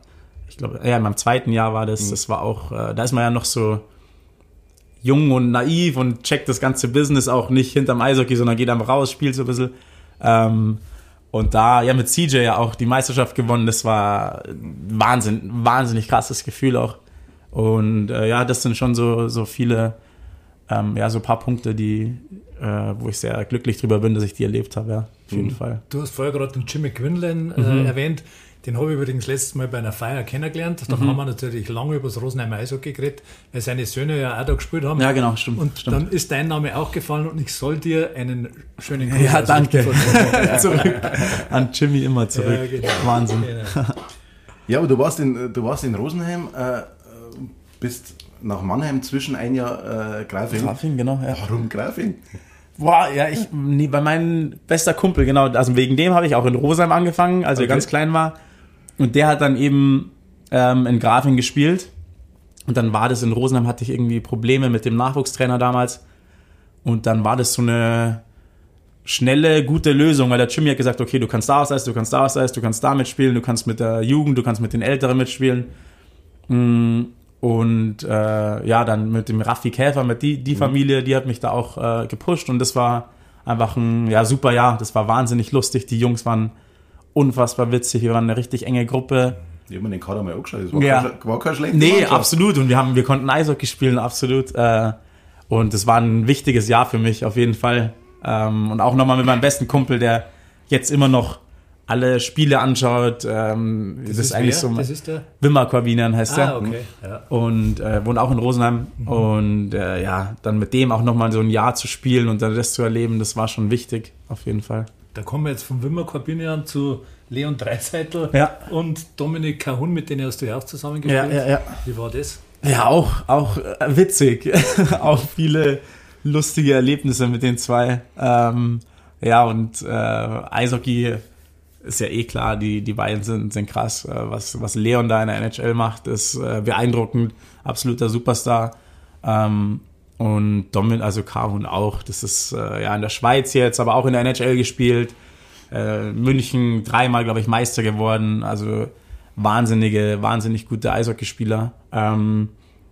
ich glaube, ja, in meinem zweiten Jahr war das. Das war auch, äh, da ist man ja noch so jung und naiv und checkt das ganze Business auch nicht hinterm Eishockey, sondern geht einfach raus, spielt so ein bisschen. Ähm, und da, ja, mit CJ ja auch die Meisterschaft gewonnen. Das war Wahnsinn, wahnsinnig krasses Gefühl auch. Und äh, ja, das sind schon so, so viele, ähm, ja, so ein paar Punkte, die, äh, wo ich sehr glücklich drüber bin, dass ich die erlebt habe, ja, auf jeden Fall. Du hast vorher gerade den Jimmy Quinlan äh, Mhm. erwähnt. Den habe ich übrigens letztes Mal bei einer Feier kennengelernt. Mhm. Da haben wir natürlich lange über das Rosenheimer Eishockey geredet, weil seine Söhne ja auch da gespielt haben. Ja, genau, stimmt. Und stimmt. dann ist dein Name auch gefallen und ich soll dir einen schönen Gruß Ja, danke. zurück. An Jimmy immer zurück. Ja, genau. Wahnsinn. Genau. Ja, aber du warst in, du warst in Rosenheim, äh, bist nach Mannheim zwischen ein Jahr äh, Grafing. Grafing, genau, ja. Warum Grafing? Boah, ja, ich, nee, bei meinem bester Kumpel, genau, also wegen dem habe ich auch in Rosheim angefangen, als er Okay. ganz klein war. Und der hat dann eben ähm, in Grafing gespielt. Und dann war das in Rosenheim, hatte ich irgendwie Probleme mit dem Nachwuchstrainer damals. Und dann war das so eine schnelle, gute Lösung, weil der Jimmy hat gesagt, okay, du kannst da was du kannst da was du kannst da mitspielen, du kannst mit der Jugend, du kannst mit den Älteren mitspielen. Mm, Und äh, ja, dann mit dem Raffi Käfer, mit die, die Familie, die hat mich da auch äh, gepusht und das war einfach ein ja, super Jahr. Das war wahnsinnig lustig. Die Jungs waren unfassbar witzig. Wir waren eine richtig enge Gruppe. Ich habe mir den Kader mal angeschaut. Das war, Ja. kein, war kein schlechter Nee, Mannschaft. absolut. Und wir haben, wir konnten Eishockey spielen, absolut. Äh, und es war ein wichtiges Jahr für mich, auf jeden Fall. Ähm, und auch nochmal mit meinem besten Kumpel, der jetzt immer noch alle Spiele anschaut. Ähm, das, ist eigentlich wer? so. Das ist der. Wimmer Corbinian heißt er. Ah, okay. Ja. Und äh, wohnt auch in Rosenheim. Und äh, ja, dann mit dem auch nochmal so ein Jahr zu spielen und dann das zu erleben, das war schon wichtig, auf jeden Fall. Da kommen wir jetzt von Wimmer Corbinian zu Leon Dreiseitel Ja. und Dominik Kahun, mit denen hast du ja auch zusammengespielt. Ja, ja. Wie war das? Ja, auch, auch äh, witzig. auch viele lustige Erlebnisse mit den zwei. Ähm, ja, und äh, Eishockey ist ja eh klar, die, die beiden sind, sind krass. Äh, was, was Leon da in der NHL macht, ist äh, beeindruckend. Absoluter Superstar. Ähm, und Domin, also Kahun auch. Das ist äh, ja in der Schweiz jetzt, aber auch in der NHL gespielt. Äh, München dreimal, glaube ich, Meister geworden. Also wahnsinnige, wahnsinnig gute Eishockeyspieler. Ähm,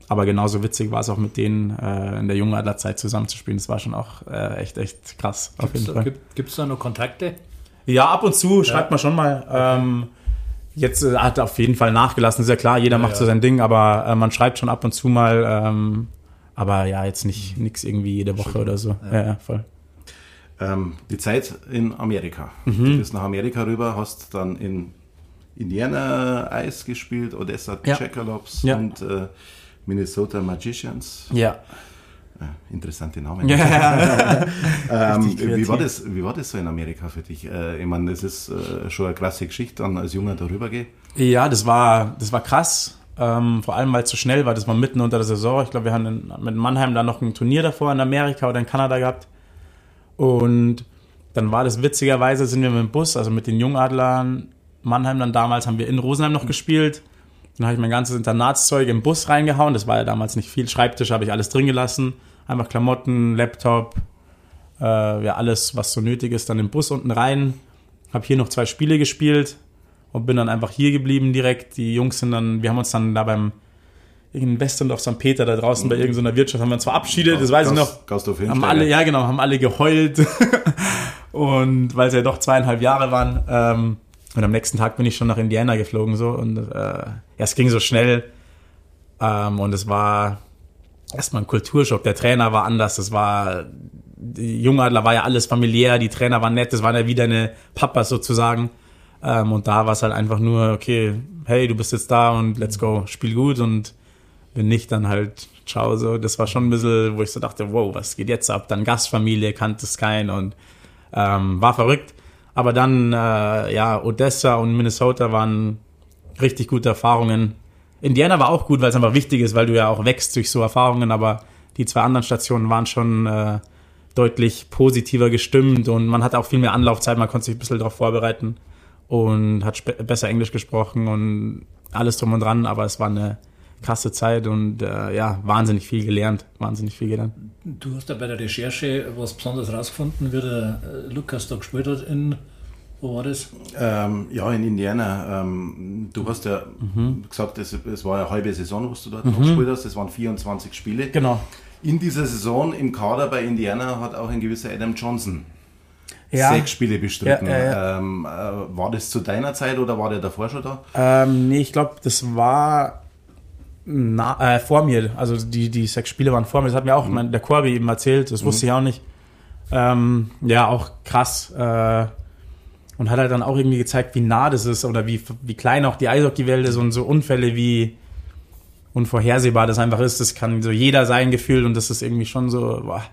aber genauso witzig war es auch mit denen äh, in der jungen Adlerzeit zusammenzuspielen. Das war schon auch äh, echt, echt krass. Auf jeden Fall. Gibt es da noch Kontakte? Ja, ab und zu schreibt man schon mal. Ähm, jetzt äh, hat er auf jeden Fall nachgelassen, ist ja klar, jeder macht so ja. sein Ding, aber äh, man schreibt schon ab und zu mal. Ähm, aber ja, jetzt nicht nichts irgendwie jede Woche oder so. Ja, ja voll. Ähm, die Zeit in Amerika. Mhm. Du bist nach Amerika rüber, hast dann in Indiana Eis gespielt, Odessa Ja. Checkerlops Ja. und äh, Minnesota Magicians. Ja. Äh, interessante Namen. Ja. ähm, wie, war das, wie war das so in Amerika für dich? Äh, ich meine, das ist äh, schon eine klasse Geschichte, dann als Junger darüber geht. Ja, das war, das war krass. Ähm, vor allem, weil es so schnell war. Das war mitten unter der Saison. Ich glaube, wir haben in, mit Mannheim da noch ein Turnier davor in Amerika oder in Kanada gehabt. Und dann war das witzigerweise, sind wir mit dem Bus, also mit den Jungadlern Mannheim dann damals, haben wir in Rosenheim noch gespielt. Dann habe ich mein ganzes Internatszeug im Bus reingehauen. Das war ja damals nicht viel. Schreibtisch habe ich alles drin gelassen. Einfach Klamotten, Laptop, äh, ja, alles, was so nötig ist, dann im Bus unten rein. Habe hier noch zwei Spiele gespielt und bin dann einfach hier geblieben direkt. Die Jungs sind dann, wir haben uns dann da beim in Westendorf St. Peter da draußen bei irgendeiner Wirtschaft haben wir uns verabschiedet, das weiß ich noch. Gasthof haben alle, ja genau, haben alle geheult und weil es ja doch zweieinhalb Jahre waren. Ähm, und am nächsten Tag bin ich schon nach Indiana geflogen so und äh, ja, es ging so schnell ähm, und es war erstmal ein Kulturschock. Der Trainer war anders, das war die Jungadler war ja alles familiär, die Trainer waren nett, das waren ja wieder eine Papas sozusagen. Ähm, und da war es halt einfach nur, okay, hey, du bist jetzt da und let's go, spiel gut und wenn nicht, dann halt ciao. So. Das war schon ein bisschen, wo ich so dachte, wow, was geht jetzt ab? Dann Gastfamilie, kannte es keinen und ähm, war verrückt. Aber dann, äh, ja, Odessa und Minnesota waren richtig gute Erfahrungen. Indiana war auch gut, weil es einfach wichtig ist, weil du ja auch wächst durch so Erfahrungen, aber die zwei anderen Stationen waren schon äh, deutlich positiver gestimmt und man hatte auch viel mehr Anlaufzeit, man konnte sich ein bisschen darauf vorbereiten und hat besser Englisch gesprochen und alles drum und dran, aber es war eine krasse Zeit und äh, ja, wahnsinnig viel gelernt, wahnsinnig viel gelernt. Du hast ja bei der Recherche was besonders rausgefunden, wie der äh, Lukas da gespielt hat in, wo war das? Ähm, ja, in Indiana. Ähm, du hast ja mhm. gesagt, es, es, war eine halbe Saison, was du dort mhm. noch gespielt hast, es waren 24 Spiele. Genau. In dieser Saison im Kader bei Indiana hat auch ein gewisser Adam Johnson ja. sechs Spiele bestritten. Ja, ja, ähm, äh, war das zu deiner Zeit oder war der davor schon da? Ähm, nee, ich glaube, das war na, äh, vor mir. Also die, die sechs Spiele waren vor mir. Das hat mir auch mhm. mein, der Corby eben erzählt. Das wusste mhm. ich auch nicht. Ähm, ja, auch krass. Äh, und hat halt dann auch irgendwie gezeigt, wie nah das ist oder wie, wie klein auch die Eishockey-Welt ist und so Unfälle, wie unvorhersehbar das einfach ist. Das kann so jeder sein gefühlt und das ist irgendwie schon so, boah,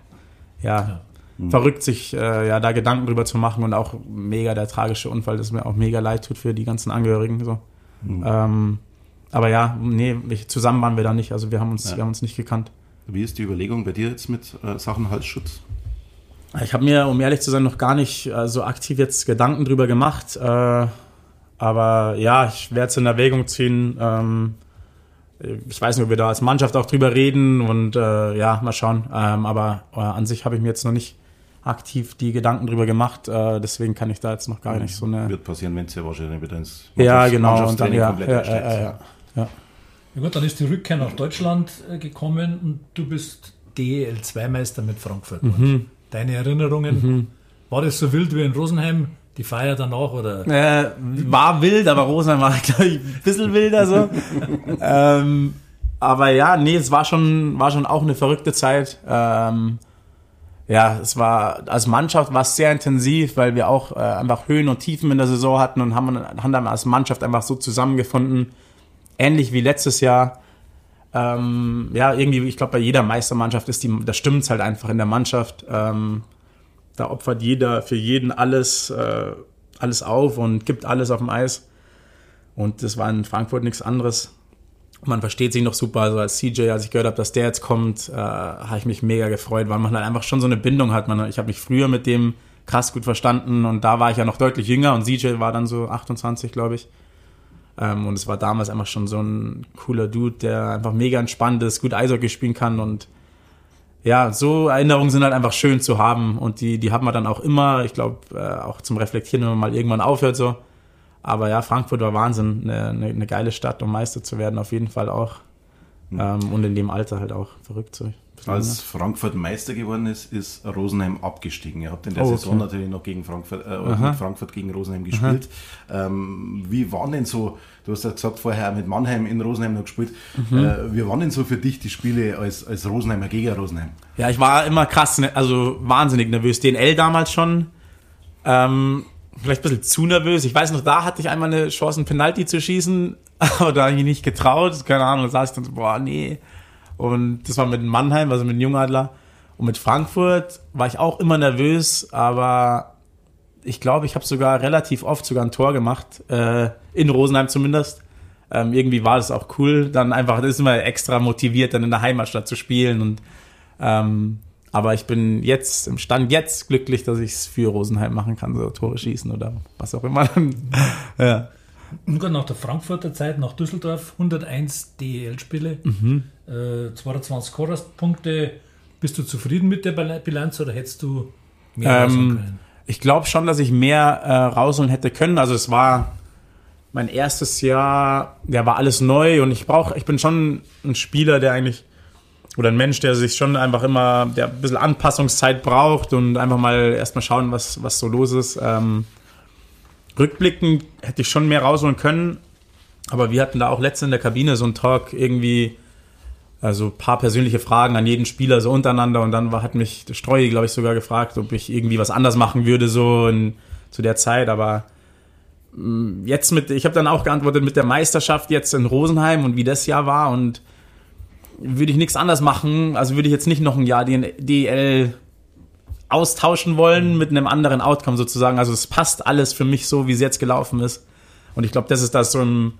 ja, mhm. verrückt, sich äh, ja da Gedanken drüber zu machen und auch mega der tragische Unfall, das mir auch mega leid tut für die ganzen Angehörigen. So. Mhm. Ähm, aber ja, nee, zusammen waren wir da nicht, also wir haben uns, ja. wir haben uns nicht gekannt. Wie ist die Überlegung bei dir jetzt mit äh, Sachen Halsschutz? Ich habe mir, um ehrlich zu sein, noch gar nicht äh, so aktiv jetzt Gedanken drüber gemacht. Äh, aber ja, ich werde es in Erwägung ziehen. Ähm, ich weiß nicht, ob wir da als Mannschaft auch drüber reden und äh, ja, mal schauen. Ähm, aber äh, an sich habe ich mir jetzt noch nicht aktiv die Gedanken drüber gemacht. Äh, deswegen kann ich da jetzt noch gar nicht so eine. Wird passieren, wenn es ja wahrscheinlich wieder ins ja, genau, und dann, ja, ja, ja, ja, ja, ja. Ja gut, dann ist die Rückkehr nach Deutschland äh, gekommen und du bist DEL2-Meister mit Frankfurt. Mhm. Deine Erinnerungen, mhm. war das so wild wie in Rosenheim? Die Feier danach oder? Äh, war wild, aber Rosenheim war, glaube ich, ein bisschen wilder so. ähm, aber ja, nee, es war schon, war schon auch eine verrückte Zeit. Ähm, ja, es war als Mannschaft war es sehr intensiv, weil wir auch äh, einfach Höhen und Tiefen in der Saison hatten und haben, haben dann als Mannschaft einfach so zusammengefunden, ähnlich wie letztes Jahr. Ähm, ja, irgendwie, ich glaube, bei jeder Meistermannschaft ist die, da stimmt es halt einfach in der Mannschaft. Ähm, da opfert jeder für jeden alles, äh, alles auf und gibt alles auf dem Eis. Und das war in Frankfurt nichts anderes. Man versteht sich noch super. Also als CJ, als ich gehört habe, dass der jetzt kommt, äh, habe ich mich mega gefreut, weil man halt einfach schon so eine Bindung hat. Man, ich habe mich früher mit dem krass gut verstanden und da war ich ja noch deutlich jünger und CJ war dann so 28, glaube ich. Ähm, und es war damals einfach schon so ein cooler Dude, der einfach mega entspannt ist, gut Eishockey spielen kann und ja, so Erinnerungen sind halt einfach schön zu haben und die, die hat man dann auch immer. Ich glaube, äh, auch zum Reflektieren, wenn man mal irgendwann aufhört so. Aber ja, Frankfurt war Wahnsinn, eine, eine, eine geile Stadt, um Meister zu werden, auf jeden Fall auch. Mhm. Ähm, und in dem Alter halt auch verrückt. So. Als Frankfurt Meister geworden ist, ist Rosenheim abgestiegen. Ihr habt in der oh, okay. Saison natürlich noch gegen Frankfurt, äh, Frankfurt gegen Rosenheim gespielt. Ähm, wie waren denn so, du hast ja gesagt vorher mit Mannheim in Rosenheim noch gespielt, mhm. äh, wie waren denn so für dich die Spiele als, als Rosenheimer gegen Rosenheim? Ja, ich war immer krass, ne, also wahnsinnig nervös. DNL damals schon. Ähm, vielleicht ein bisschen zu nervös. Ich weiß noch, da hatte ich einmal eine Chance, einen Penalty zu schießen, aber da habe ich nicht getraut. Keine Ahnung, da saß ich dann so, boah, nee. Und das war mit Mannheim, also mit Jungadler. Und mit Frankfurt war ich auch immer nervös, aber ich glaube, ich habe sogar relativ oft sogar ein Tor gemacht, äh, in Rosenheim zumindest. Ähm, irgendwie war das auch cool, dann einfach, das ist immer extra motiviert, dann in der Heimatstadt zu spielen. Und ähm, aber ich bin jetzt im Stand jetzt glücklich, dass ich es für Rosenheim machen kann, so Tore schießen oder was auch immer. ja. Und nach der Frankfurter Zeit, nach Düsseldorf, 101 DEL-Spiele, mhm. äh, 22 Scorerspunkte. Bist du zufrieden mit der Bilanz oder hättest du mehr ähm, können? Ich glaube schon, dass ich mehr äh, rausholen hätte können. Also es war mein erstes Jahr, der war alles neu und ich brauche, ich bin schon ein Spieler, der eigentlich oder ein Mensch, der sich schon einfach immer, der ein bisschen Anpassungszeit braucht und einfach mal erstmal schauen, was, was so los ist. Ähm, rückblickend hätte ich schon mehr rausholen können, aber wir hatten da auch letztens in der Kabine so einen Talk irgendwie, also ein paar persönliche Fragen an jeden Spieler so untereinander und dann war, hat mich Streu, glaube ich, sogar gefragt, ob ich irgendwie was anders machen würde so in, zu der Zeit, aber mm, jetzt mit, ich habe dann auch geantwortet mit der Meisterschaft jetzt in Rosenheim und wie das Jahr war und würde ich nichts anders machen. Also würde ich jetzt nicht noch ein Jahr DL austauschen wollen mit einem anderen Outcome sozusagen. Also es passt alles für mich so, wie es jetzt gelaufen ist. Und ich glaube, das ist das so im,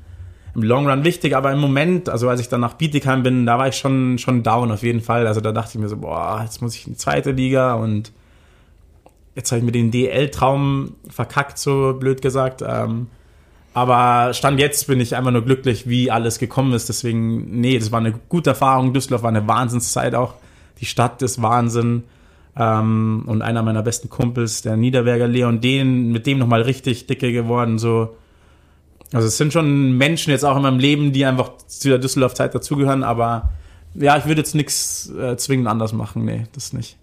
im Long Run wichtig. Aber im Moment, also als ich dann nach Bietigheim bin, da war ich schon, schon down auf jeden Fall. Also da dachte ich mir so, boah, jetzt muss ich in die zweite Liga und jetzt habe ich mir den DL-Traum verkackt, so blöd gesagt. Ähm, aber Stand jetzt bin ich einfach nur glücklich, wie alles gekommen ist. Deswegen, nee, das war eine gute Erfahrung. Düsseldorf war eine Wahnsinnszeit auch. Die Stadt ist Wahnsinn. Ähm, und einer meiner besten Kumpels, der Niederberger Leon, den, mit dem nochmal richtig dicke geworden. So. Also es sind schon Menschen jetzt auch in meinem Leben, die einfach zu der Düsseldorf-Zeit dazugehören. Aber ja, ich würde jetzt nichts äh, zwingend anders machen. Nee, das nicht.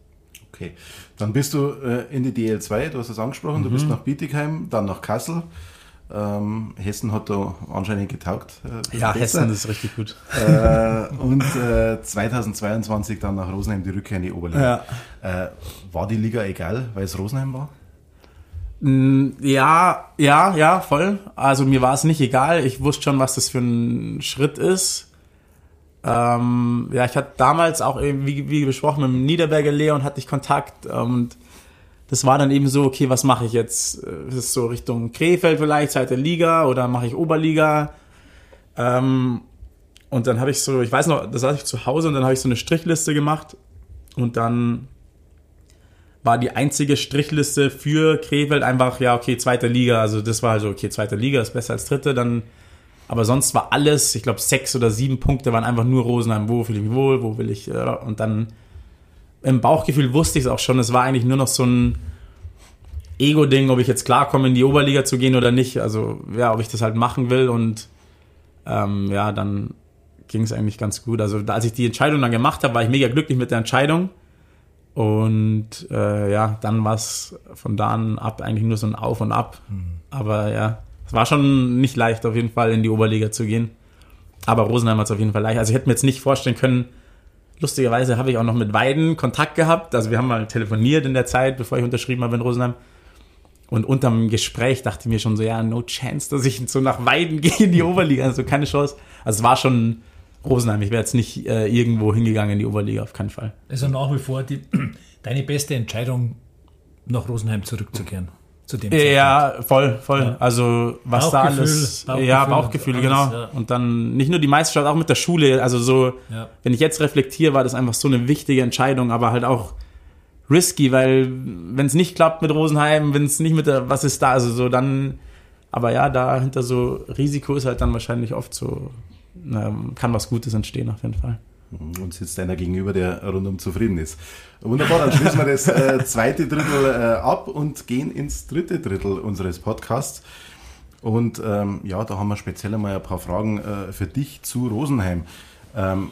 Okay, dann bist du äh, in die DL2, du hast es angesprochen, mhm. du bist nach Bietigheim, dann nach Kassel. Ähm, Hessen hat da anscheinend getaugt. Äh, ja, besser. Hessen ist richtig gut. Äh, und äh, 2022 dann nach Rosenheim die Rückkehr in die Oberliga. Ja. Äh, war die Liga egal, weil es Rosenheim war? Mm, ja, ja, ja, voll. Also mir war es nicht egal. Ich wusste schon, was das für ein Schritt ist. Ähm, ja, ich hatte damals auch, wie, wie besprochen, mit dem Niederberger Leon hatte ich Kontakt und das war dann eben so, okay, was mache ich jetzt? Ist es so Richtung Krefeld vielleicht, zweite Liga oder mache ich Oberliga? Ähm, und dann habe ich so, ich weiß noch, da saß ich zu Hause und dann habe ich so eine Strichliste gemacht und dann war die einzige Strichliste für Krefeld einfach, ja, okay, zweite Liga. Also das war also, okay, zweite Liga ist besser als dritte, dann, aber sonst war alles, ich glaube, sechs oder sieben Punkte waren einfach nur Rosenheim. Wo fühle ich mich wohl, wo will ich, äh, und dann im Bauchgefühl wusste ich es auch schon. Es war eigentlich nur noch so ein Ego-Ding, ob ich jetzt klarkomme, in die Oberliga zu gehen oder nicht. Also, ja, ob ich das halt machen will. Und ähm, ja, dann ging es eigentlich ganz gut. Also, als ich die Entscheidung dann gemacht habe, war ich mega glücklich mit der Entscheidung. Und äh, ja, dann war es von da an ab eigentlich nur so ein Auf und Ab. Mhm. Aber ja, es war schon nicht leicht, auf jeden Fall in die Oberliga zu gehen. Aber Rosenheim hat es auf jeden Fall leicht. Also ich hätte mir jetzt nicht vorstellen können, Lustigerweise habe ich auch noch mit Weiden Kontakt gehabt. Also wir haben mal telefoniert in der Zeit, bevor ich unterschrieben habe in Rosenheim. Und unterm Gespräch dachte ich mir schon so, ja, no chance, dass ich so nach Weiden gehe in die Oberliga. Also keine Chance. Also es war schon Rosenheim. Ich wäre jetzt nicht äh, irgendwo hingegangen in die Oberliga, auf keinen Fall. Also nach wie vor die, deine beste Entscheidung, nach Rosenheim zurückzukehren zu dem Zeitpunkt. Ja, voll, voll. Ja. Also was da alles, Bauchgefühl, ja, Bauchgefühl, alles, genau. Ja. Und dann nicht nur die Meisterschaft, auch mit der Schule. Also so, ja. wenn ich jetzt reflektiere, war das einfach so eine wichtige Entscheidung, aber halt auch risky, weil wenn es nicht klappt mit Rosenheim, wenn es nicht mit der, was ist da, also so dann, aber ja, dahinter so Risiko ist halt dann wahrscheinlich oft so, na, kann was Gutes entstehen auf jeden Fall. Und sitzt einer gegenüber, der rundum zufrieden ist. Wunderbar, dann schließen wir das äh, zweite Drittel äh, ab und gehen ins dritte Drittel unseres Podcasts. Und ähm, ja, da haben wir speziell einmal ein paar Fragen äh, für dich zu Rosenheim. Ähm,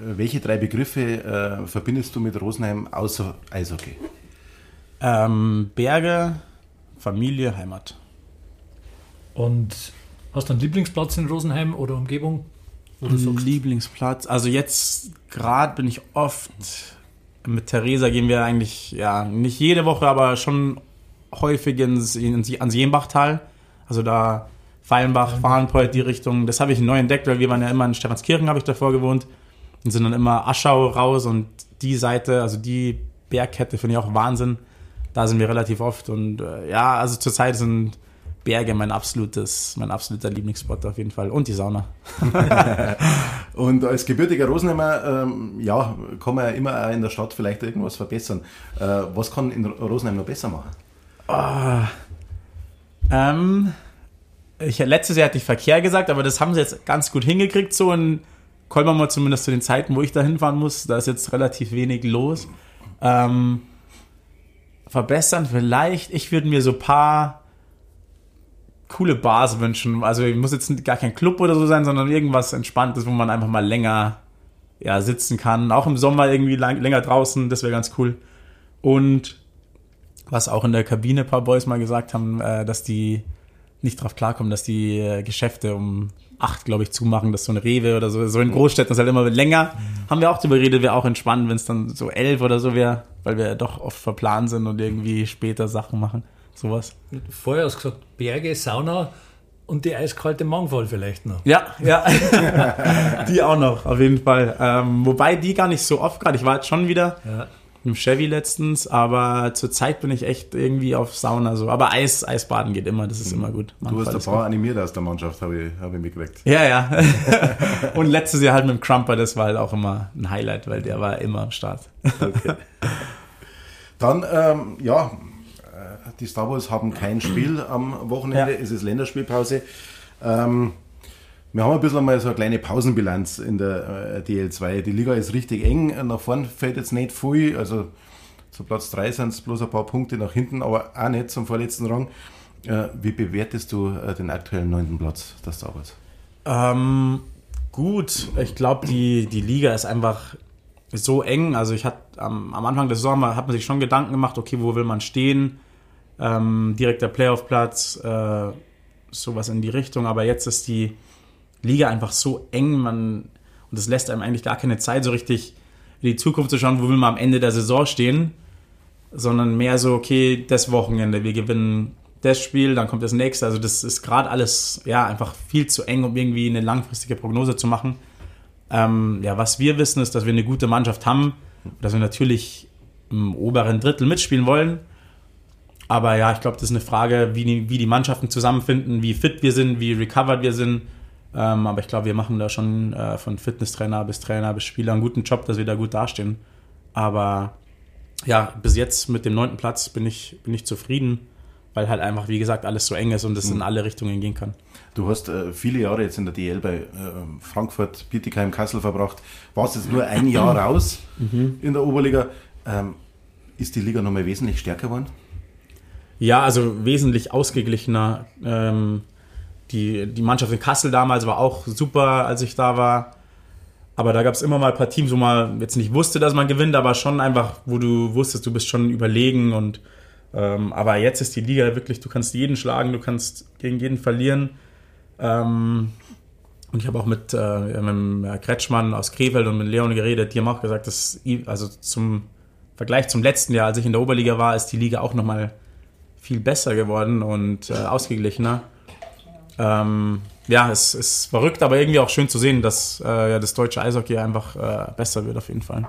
welche drei Begriffe äh, verbindest du mit Rosenheim außer Eishockey? Ähm, Berge, Familie, Heimat. Und hast du einen Lieblingsplatz in Rosenheim oder Umgebung? Lieblingsplatz. Also jetzt gerade bin ich oft mit Theresa gehen wir eigentlich, ja, nicht jede Woche, aber schon häufig ins, ins, ans Jenbachtal. Also da Feilenbach, Fahlenpolt, die Richtung. Das habe ich neu entdeckt, weil wir waren ja immer in Stephanskirchen, habe ich davor gewohnt. und sind dann immer Aschau raus und die Seite, also die Bergkette finde ich auch Wahnsinn. Da sind wir relativ oft und äh, ja, also zurzeit sind Berge mein absolutes, mein absoluter Lieblingsspot auf jeden Fall und die Sauna. und als gebürtiger Rosenheimer, ähm, ja, kann man ja immer in der Stadt vielleicht irgendwas verbessern. Äh, was kann in Rosenheim noch besser machen? Oh, ähm, ich, letztes Jahr hatte ich Verkehr gesagt, aber das haben sie jetzt ganz gut hingekriegt, so in Kolmar zumindest zu den Zeiten, wo ich da hinfahren muss. Da ist jetzt relativ wenig los. Ähm, verbessern vielleicht, ich würde mir so ein paar coole Bars wünschen. Also muss jetzt gar kein Club oder so sein, sondern irgendwas Entspanntes, wo man einfach mal länger ja, sitzen kann. Auch im Sommer irgendwie lang, länger draußen, das wäre ganz cool. Und was auch in der Kabine ein paar Boys mal gesagt haben, äh, dass die nicht drauf klarkommen, dass die äh, Geschäfte um acht, glaube ich, zumachen, dass so ein Rewe oder so, so in Großstädten ist halt immer länger. Mhm. Haben wir auch darüber geredet, wäre auch entspannt, wenn es dann so elf oder so wäre, weil wir ja doch oft verplant sind und irgendwie später Sachen machen sowas. Vorher hast du gesagt, Berge, Sauna und die eiskalte Mangfall vielleicht noch. Ja, ja. die auch noch, auf jeden Fall. Ähm, wobei die gar nicht so oft gerade. Ich war jetzt schon wieder ja. im Chevy letztens, aber zurzeit bin ich echt irgendwie auf Sauna so. Aber Eis, Eisbaden geht immer, das ist immer gut. Mangfall du hast ein paar animiert aus der Mannschaft, habe ich, hab ich mitgekriegt. Ja, ja. und letztes Jahr halt mit dem Crumper, das war halt auch immer ein Highlight, weil der war immer am Start. Okay. Dann, ähm, ja, die Star Wars haben kein Spiel am Wochenende, ja. es ist Länderspielpause. Ähm, wir haben ein bisschen mal so eine kleine Pausenbilanz in der äh, DL2. Die Liga ist richtig eng, nach vorn fällt jetzt nicht viel, also zu Platz 3 sind es bloß ein paar Punkte nach hinten, aber auch nicht zum vorletzten Rang. Äh, wie bewertest du äh, den aktuellen neunten Platz der Star Wars? Ähm, gut, ich glaube, die, die Liga ist einfach so eng. Also ich hatte am, am Anfang des Sommers hat man sich schon Gedanken gemacht, okay, wo will man stehen? Ähm, direkter Playoff-Platz, äh, sowas in die Richtung. Aber jetzt ist die Liga einfach so eng, man, und das lässt einem eigentlich gar keine Zeit, so richtig in die Zukunft zu schauen, wo will man am Ende der Saison stehen, sondern mehr so, okay, das Wochenende, wir gewinnen das Spiel, dann kommt das nächste. Also das ist gerade alles ja einfach viel zu eng, um irgendwie eine langfristige Prognose zu machen. Ähm, ja, was wir wissen, ist, dass wir eine gute Mannschaft haben, dass wir natürlich im oberen Drittel mitspielen wollen aber ja, ich glaube, das ist eine Frage, wie die, wie die Mannschaften zusammenfinden, wie fit wir sind, wie recovered wir sind. Ähm, aber ich glaube, wir machen da schon äh, von Fitnesstrainer bis Trainer bis Spieler einen guten Job, dass wir da gut dastehen. Aber ja, bis jetzt mit dem neunten Platz bin ich, bin ich zufrieden, weil halt einfach, wie gesagt, alles so eng ist und es mhm. in alle Richtungen gehen kann. Du hast äh, viele Jahre jetzt in der DL bei äh, Frankfurt, Bietigheim, Kassel verbracht. Warst jetzt nur ein Jahr raus mhm. in der Oberliga. Ähm, ist die Liga nochmal wesentlich stärker geworden? Ja, also wesentlich ausgeglichener. Ähm, die, die Mannschaft in Kassel damals war auch super, als ich da war. Aber da gab es immer mal ein paar Teams, wo man jetzt nicht wusste, dass man gewinnt, aber schon einfach, wo du wusstest, du bist schon überlegen. Und ähm, aber jetzt ist die Liga wirklich, du kannst jeden schlagen, du kannst gegen jeden verlieren. Ähm, und ich habe auch mit, äh, mit Kretschmann aus Krefeld und mit Leon geredet, die haben auch gesagt, dass also zum Vergleich zum letzten Jahr, als ich in der Oberliga war, ist die Liga auch nochmal viel besser geworden und äh, ausgeglichener. Ähm, ja, es ist verrückt, aber irgendwie auch schön zu sehen, dass äh, ja, das deutsche Eishockey einfach äh, besser wird auf jeden Fall.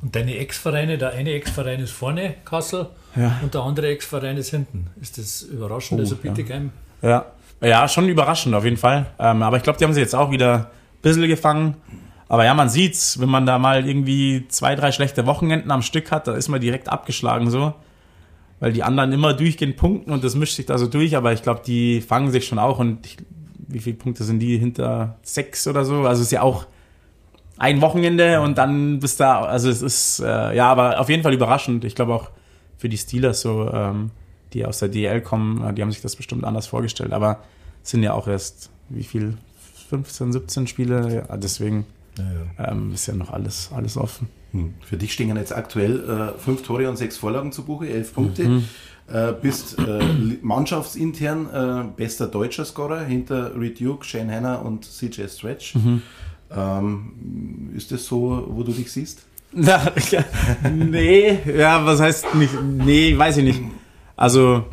Und deine Ex-Vereine, der eine Ex-Verein ist vorne, Kassel, ja. und der andere Ex-Verein ist hinten. Ist das überraschend, oh, also Bietigheim? Ja. ja. ja, schon überraschend auf jeden Fall. Ähm, aber ich glaube, die haben sie jetzt auch wieder ein bisschen gefangen. Aber ja, man sieht's, wenn man da mal irgendwie zwei, drei schlechte Wochenenden am Stück hat, da ist man direkt abgeschlagen so weil die anderen immer durchgehend punkten und das mischt sich da so durch, aber ich glaube, die fangen sich schon auch und ich, wie viele Punkte sind die hinter sechs oder so? Also ist ja auch ein Wochenende und dann bist da, also es ist, äh, ja, aber auf jeden Fall überraschend. Ich glaube auch für die Steelers so, ähm, die aus der DL kommen, äh, die haben sich das bestimmt anders vorgestellt, aber sind ja auch erst, wie viel, 15, 17 Spiele, ja, deswegen ja, ja. Ähm, ist ja noch alles, alles offen. Hm. Für dich stehen jetzt aktuell äh, fünf Tore und sechs Vorlagen zu Buche, elf Punkte. Mhm. Äh, bist äh, mannschaftsintern äh, bester deutscher Scorer hinter Reed Duke, Shane Hanna und CJ Stretch. Mhm. Ähm, ist das so, wo du dich siehst? Na, ja, nee, ja, was heißt nicht? Nee, weiß ich nicht. Also,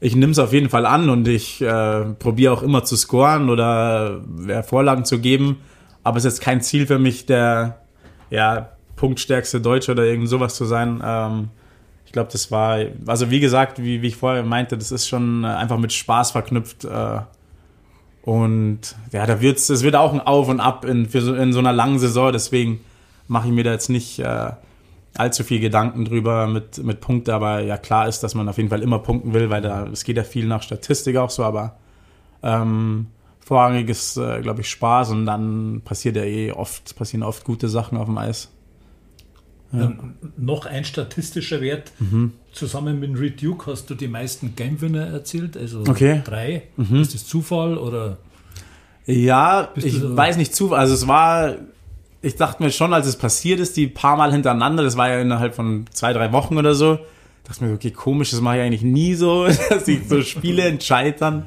ich nehme es auf jeden Fall an und ich äh, probiere auch immer zu scoren oder äh, Vorlagen zu geben. Aber es ist kein Ziel für mich, der ja, punktstärkste Deutsche oder irgend sowas zu sein. Ähm, ich glaube, das war, also wie gesagt, wie, wie ich vorher meinte, das ist schon einfach mit Spaß verknüpft. Äh, und ja, da wird's, es wird auch ein Auf und Ab in, so, in so einer langen Saison, deswegen mache ich mir da jetzt nicht äh, allzu viel Gedanken drüber mit, mit Punkte, aber ja, klar ist, dass man auf jeden Fall immer punkten will, weil da, es geht ja viel nach Statistik auch so, aber ähm, vorrangig ist, äh, glaube ich, Spaß und dann passiert ja eh oft, passieren oft gute Sachen auf dem Eis. Ja. Ähm, noch ein statistischer Wert. Mhm. Zusammen mit Reed Duke hast du die meisten Game-Winner erzielt, also okay. drei. Mhm. Ist das Zufall oder? Ja, ich weiß nicht Zufall. Also es war, ich dachte mir schon, als es passiert ist, die paar Mal hintereinander, das war ja innerhalb von zwei, drei Wochen oder so, dachte mir, okay, komisch, das mache ich eigentlich nie so, dass ich so Spiele entscheidern.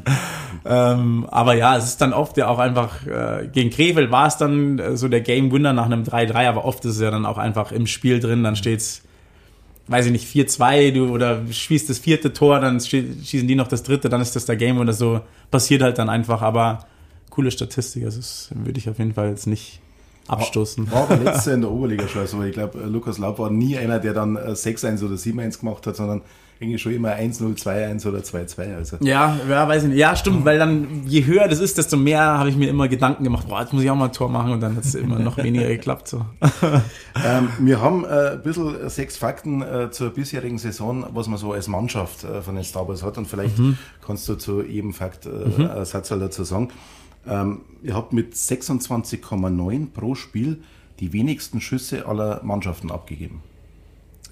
Ähm, aber ja, es ist dann oft ja auch einfach, äh, gegen Krefeld war es dann äh, so der Game Winner nach einem 3-3, aber oft ist es ja dann auch einfach im Spiel drin, dann steht's weiß ich nicht, 4-2, du oder schießt das vierte Tor, dann schießen die noch das dritte, dann ist das der Game oder so. Passiert halt dann einfach, aber coole Statistik, also das würde ich auf jeden Fall jetzt nicht abstoßen. War, der letzte in der Oberliga schon, also ich glaube, Lukas Laub war nie einer, der dann 6-1 oder 7-1 gemacht hat, sondern eigentlich schon immer 1-0, 2-1 oder 2-2. Also. Ja, ja, weiß ich nicht. Ja, stimmt, weil dann, je höher das ist, desto mehr habe ich mir immer Gedanken gemacht, boah, jetzt muss ich auch mal ein Tor machen und dann hat es immer noch weniger geklappt. So. ähm, wir haben äh, ein bisschen sechs Fakten äh, zur bisherigen Saison, was man so als Mannschaft äh, von den Star Wars hat und vielleicht mhm. kannst du zu jedem Fakt äh, mhm. einen Satz dazu sagen. Ähm, ihr habt mit 26,9 pro Spiel die wenigsten Schüsse aller Mannschaften abgegeben.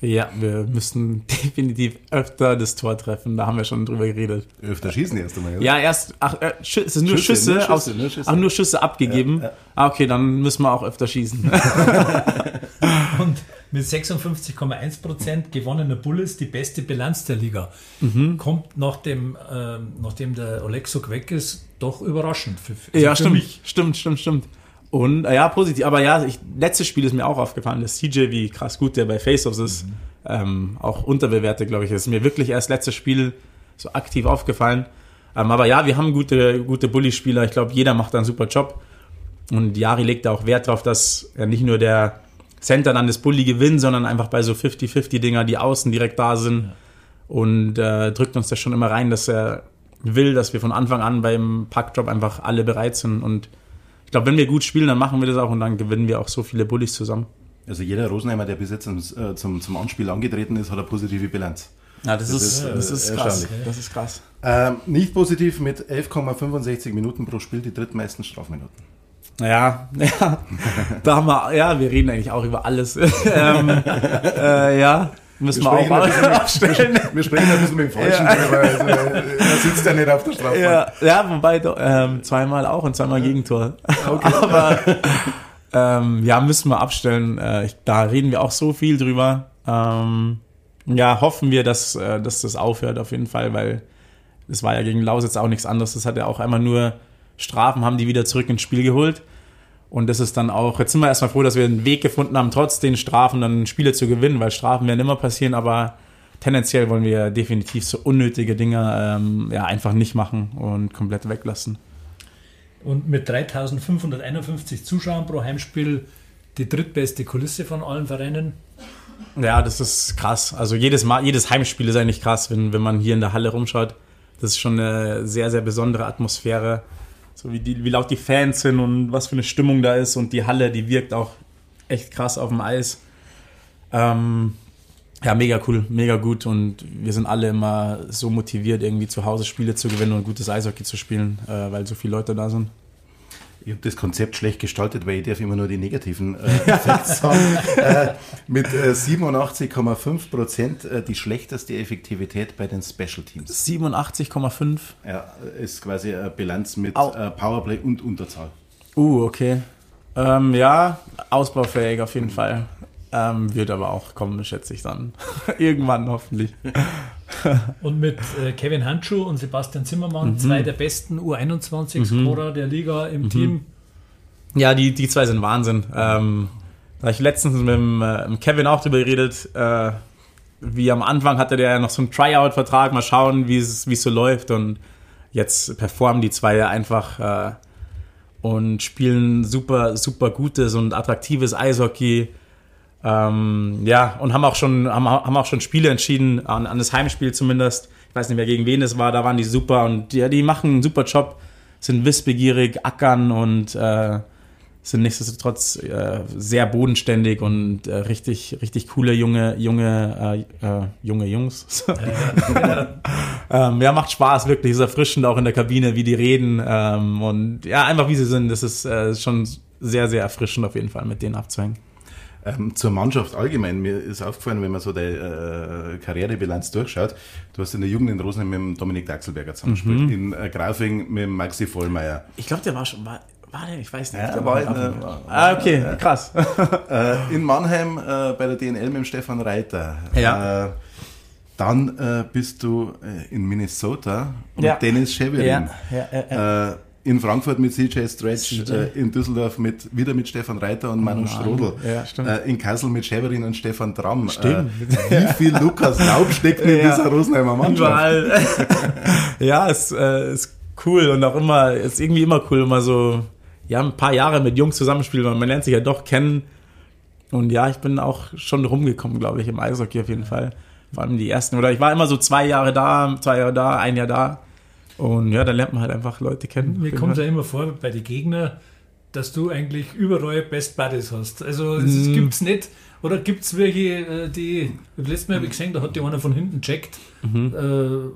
Ja, wir müssen definitiv öfter das Tor treffen. Da haben wir schon drüber geredet. Öfter schießen erst einmal, oder? Ja, erst, ach, äh, es sind nur Schüsse, Schüsse, nur Schüsse, aus, nur Schüsse. Ach, nur Schüsse abgegeben. Ja, ja. Ah, okay, dann müssen wir auch öfter schießen. Und mit 56,1 Prozent gewonnener Bulles die beste Bilanz der Liga. Mhm. Kommt nach dem, äh, nachdem der Olexuk weg ist, doch überraschend. Für, also ja, für stimmt, mich. stimmt, stimmt, stimmt. Und äh, ja, positiv. Aber ja, ich, letztes Spiel ist mir auch aufgefallen, dass CJ, wie krass gut der bei Face-Offs ist, mhm. ähm, auch unterbewertet, glaube ich. Das ist mir wirklich erst letztes Spiel so aktiv aufgefallen. Ähm, aber ja, wir haben gute, gute Bully-Spieler. Ich glaube, jeder macht einen super Job. Und Jari legt da auch Wert darauf, dass er nicht nur der Center dann das Bully gewinnt, sondern einfach bei so 50-50-Dinger, die außen direkt da sind. Ja. Und äh, drückt uns das schon immer rein, dass er will, dass wir von Anfang an beim Packdrop einfach alle bereit sind. Und ich glaube, wenn wir gut spielen, dann machen wir das auch und dann gewinnen wir auch so viele Bullies zusammen. Also jeder Rosenheimer, der bis jetzt zum, äh, zum, zum Anspiel angetreten ist, hat eine positive Bilanz. Ja, das, das ist, ist, das ist krass. Das ist krass. Ähm, nicht positiv mit 11,65 Minuten pro Spiel die drittmeisten Strafminuten. Ja, ja, da haben wir, ja, wir reden eigentlich auch über alles. ähm, äh, ja, müssen wir, wir auch mal abstellen. Wir, sprechen ein bisschen mit dem Falschen, ja. weil also, er sitzt ja nicht auf der Straße. Ja, ja wobei ähm, zweimal auch und zweimal Gegentor. Okay. Aber ähm, ja, müssen wir abstellen. Äh, ich, da reden wir auch so viel drüber. Ähm, ja, hoffen wir, dass, äh, dass das aufhört auf jeden Fall, weil es war ja gegen Lausitz auch nichts anderes. Das hat ja auch einmal nur Strafen, haben die wieder zurück ins Spiel geholt. Und das ist dann auch, jetzt sind wir erstmal froh, dass wir einen Weg gefunden haben, trotz den Strafen dann Spiele zu gewinnen, weil Strafen werden immer passieren, aber tendenziell wollen wir definitiv so unnötige Dinge ähm, ja, einfach nicht machen und komplett weglassen. Und mit 3551 Zuschauern pro Heimspiel die drittbeste Kulisse von allen Vereinen. Ja, das ist krass. Also jedes Mal, jedes Heimspiel ist eigentlich krass, wenn, wenn man hier in der Halle rumschaut. Das ist schon eine sehr, sehr besondere Atmosphäre so wie, die, wie laut die Fans sind und was für eine Stimmung da ist und die Halle, die wirkt auch echt krass auf dem Eis. Ähm, ja, mega cool, mega gut und wir sind alle immer so motiviert, irgendwie zu Hause Spiele zu gewinnen und gutes Eishockey zu spielen, äh, weil so viele Leute da sind. Ich habe das Konzept schlecht gestaltet, weil ich darf immer nur die negativen äh, sagen. Äh, mit äh, 87,5 Prozent äh, die schlechteste Effektivität bei den Special Teams. 87,5? Ja, ist quasi eine Bilanz mit äh, Powerplay und Unterzahl. Uh, okay. Ähm, ja, ausbaufähig auf jeden Fall. Ähm, wird aber auch kommen, schätze ich dann. Irgendwann hoffentlich. und mit äh, Kevin Handschuh und Sebastian Zimmermann, mhm. zwei der besten U21-Scorer mhm. der Liga im mhm. Team. Ja, die, die zwei sind Wahnsinn. Ähm, da habe ich letztens mit dem, äh, mit Kevin auch drüber geredet. Äh, wie am Anfang hatte der ja noch so einen Tryout-Vertrag, mal schauen, wie es so läuft. Und jetzt performen die zwei einfach äh, und spielen super, super gutes und attraktives Eishockey. Ähm, ja, und haben auch schon, haben, haben auch schon Spiele entschieden, an, an das Heimspiel zumindest. Ich weiß nicht mehr, gegen wen es war, da waren die super und ja, die machen einen super Job, sind wissbegierig, ackern und äh, sind nichtsdestotrotz äh, sehr bodenständig und äh, richtig, richtig coole junge, junge, äh, äh junge Jungs. ähm, ja, macht Spaß, wirklich. Ist erfrischend auch in der Kabine, wie die reden. Ähm, und ja, einfach wie sie sind. Das ist äh, schon sehr, sehr erfrischend auf jeden Fall, mit denen abzuhängen. Ähm, zur Mannschaft allgemein, mir ist aufgefallen, wenn man so die äh, Karrierebilanz durchschaut, du hast in der Jugend in Rosenheim mit dem Dominik Daxelberger zusammengespielt, mhm. in äh, Grafing mit dem Maxi Vollmeier. Ich glaube, der war schon, war, war der? Ich weiß nicht. Ja, war in, äh, ah, okay, krass. Äh, in Mannheim äh, bei der DNL mit dem Stefan Reiter. Ja. Äh, dann äh, bist du äh, in Minnesota und ja. Dennis Cheverin. Ja. Ja, ja, in Frankfurt mit CJ Stretch, CJ. in Düsseldorf mit, wieder mit Stefan Reiter und Manu oh, Strodl, in Kassel mit Cheverin und Stefan Tramm. Stimmt. wie viel Lukas Laub steckt in dieser Rosenheimer Mannschaft? Überall. ja, es ist cool und auch immer, ist irgendwie immer cool, immer so ja, ein paar Jahre mit Jungs zusammenspielen, weil man lernt sich ja doch kennen. Und ja, ich bin auch schon rumgekommen, glaube ich, im Eishockey auf jeden Fall. Vor allem die ersten. Oder ich war immer so zwei Jahre da, zwei Jahre da, ein Jahr da. Und ja, da lernt man halt einfach Leute kennen. Mir kommt es ja immer vor bei den Gegnern, dass du eigentlich überall Best Buddies hast. Also es mm. gibt es nicht. Oder gibt es welche, äh, die, letztes Mal habe ich gesehen, da hat die einer von hinten checkt. Mhm. Äh,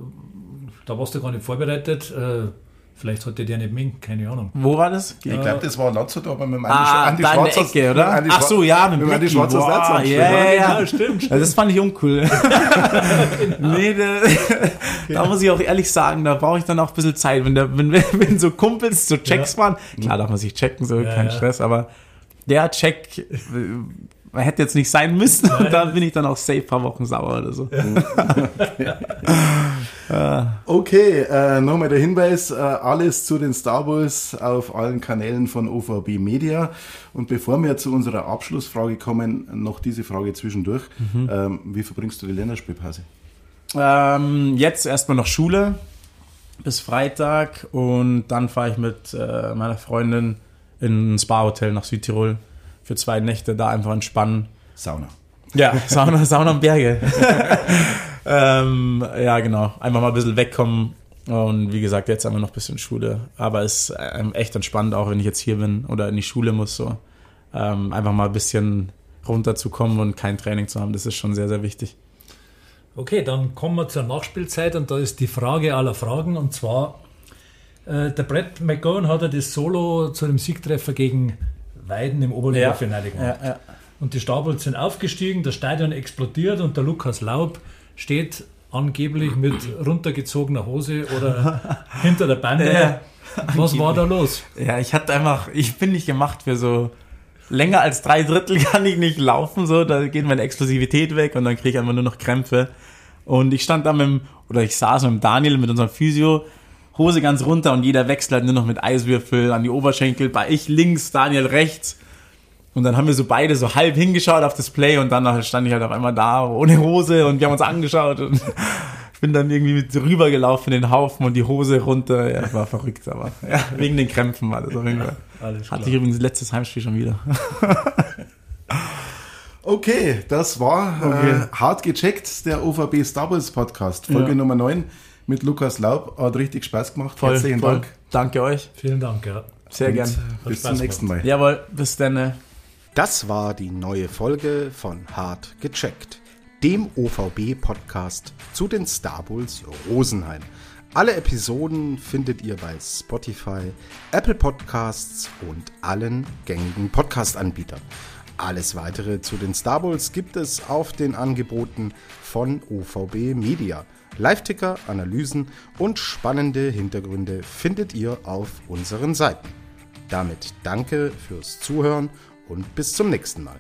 da warst du gar nicht vorbereitet. Äh, Vielleicht hatte der nicht mehr, keine Ahnung. Wo war das? Ich glaube, das war Lazard, aber mit dem ah, Andi, Andi Schwarzer. Ecke, oder? Andi Ach so, ja, mit dem Andi Schwarzer wow, ja, ja, ja, stimmt. Also das fand ich uncool. genau. nee, da, da, muss ich auch ehrlich sagen, da brauche ich dann auch ein bisschen Zeit. Wenn, der, wenn, wenn so Kumpels so Checks ja. waren, klar darf man sich checken, so, kein Stress, aber der Check man hätte jetzt nicht sein müssen Nein. und da bin ich dann auch safe ein paar Wochen sauer oder so. okay, äh, nochmal der Hinweis, äh, alles zu den Star Wars auf allen Kanälen von OVB Media. Und bevor wir zu unserer Abschlussfrage kommen, noch diese Frage zwischendurch. Mhm. Ähm, wie verbringst du die Länderspielpause? Ähm, jetzt erstmal noch Schule bis Freitag und dann fahre ich mit äh, meiner Freundin in ein Spa-Hotel nach Südtirol für zwei Nächte da einfach entspannen. Sauna. Ja, Sauna, Sauna und Berge. ähm, ja, genau. Einfach mal ein bisschen wegkommen. Und wie gesagt, jetzt haben wir noch ein bisschen Schule. Aber es ist ähm, echt entspannt, auch wenn ich jetzt hier bin oder in die Schule muss. So. Ähm, einfach mal ein bisschen runterzukommen und kein Training zu haben. Das ist schon sehr, sehr wichtig. Okay, dann kommen wir zur Nachspielzeit und da ist die Frage aller Fragen und zwar, äh, der Brett McGowan hat ja das Solo zu dem Siegtreffer gegen Weiden im Oberliga-Finale gemacht. Ja, ja. Und die Stabels sind aufgestiegen, das Stadion explodiert und der Lukas Laub steht angeblich mit runtergezogener Hose oder hinter der Bande. Ja, Was war da los? Ja, ich hatte einfach, ich bin nicht gemacht für so länger als drei Drittel kann ich nicht laufen, so, da geht meine Explosivität weg und dann kriege ich einfach nur noch Krämpfe. Und ich stand da mit dem, oder ich saß mit dem Daniel, mit unserem Physio, Hose ganz runter und jeder wechselt halt nur noch mit Eiswürfel an die Oberschenkel. Bei ich links, Daniel rechts. Und dann haben wir so beide so halb hingeschaut auf das Play und dann stand ich halt auf einmal da ohne Hose und wir haben uns angeschaut und ich bin dann irgendwie mit rübergelaufen in den Haufen und die Hose runter. Ja, war verrückt, aber ja, wegen den Krämpfen war das auf jeden Fall. Alles Hatte ich übrigens letztes Heimspiel schon wieder. okay, das war okay. Äh, hart gecheckt, der OVB Starbucks Podcast, Folge ja. Nummer 9 mit Lukas Laub. Hat richtig Spaß gemacht. Voll, Herzlichen voll. Dank. Danke euch. Vielen Dank, ja. Sehr Und, gern. Äh, bis zum nächsten Mal. Jawohl, bis dann. Das war die neue Folge von Hart gecheckt, dem OVB-Podcast zu den Star Bulls Rosenheim. Alle Episoden findet ihr bei Spotify, Apple Podcasts und allen gängigen Podcast-Anbietern. Alles weitere zu den Star Bulls gibt es auf den Angeboten von OVB Media. Live-Ticker, Analysen und spannende Hintergründe findet ihr auf unseren Seiten. Damit danke fürs Zuhören und bis zum nächsten Mal.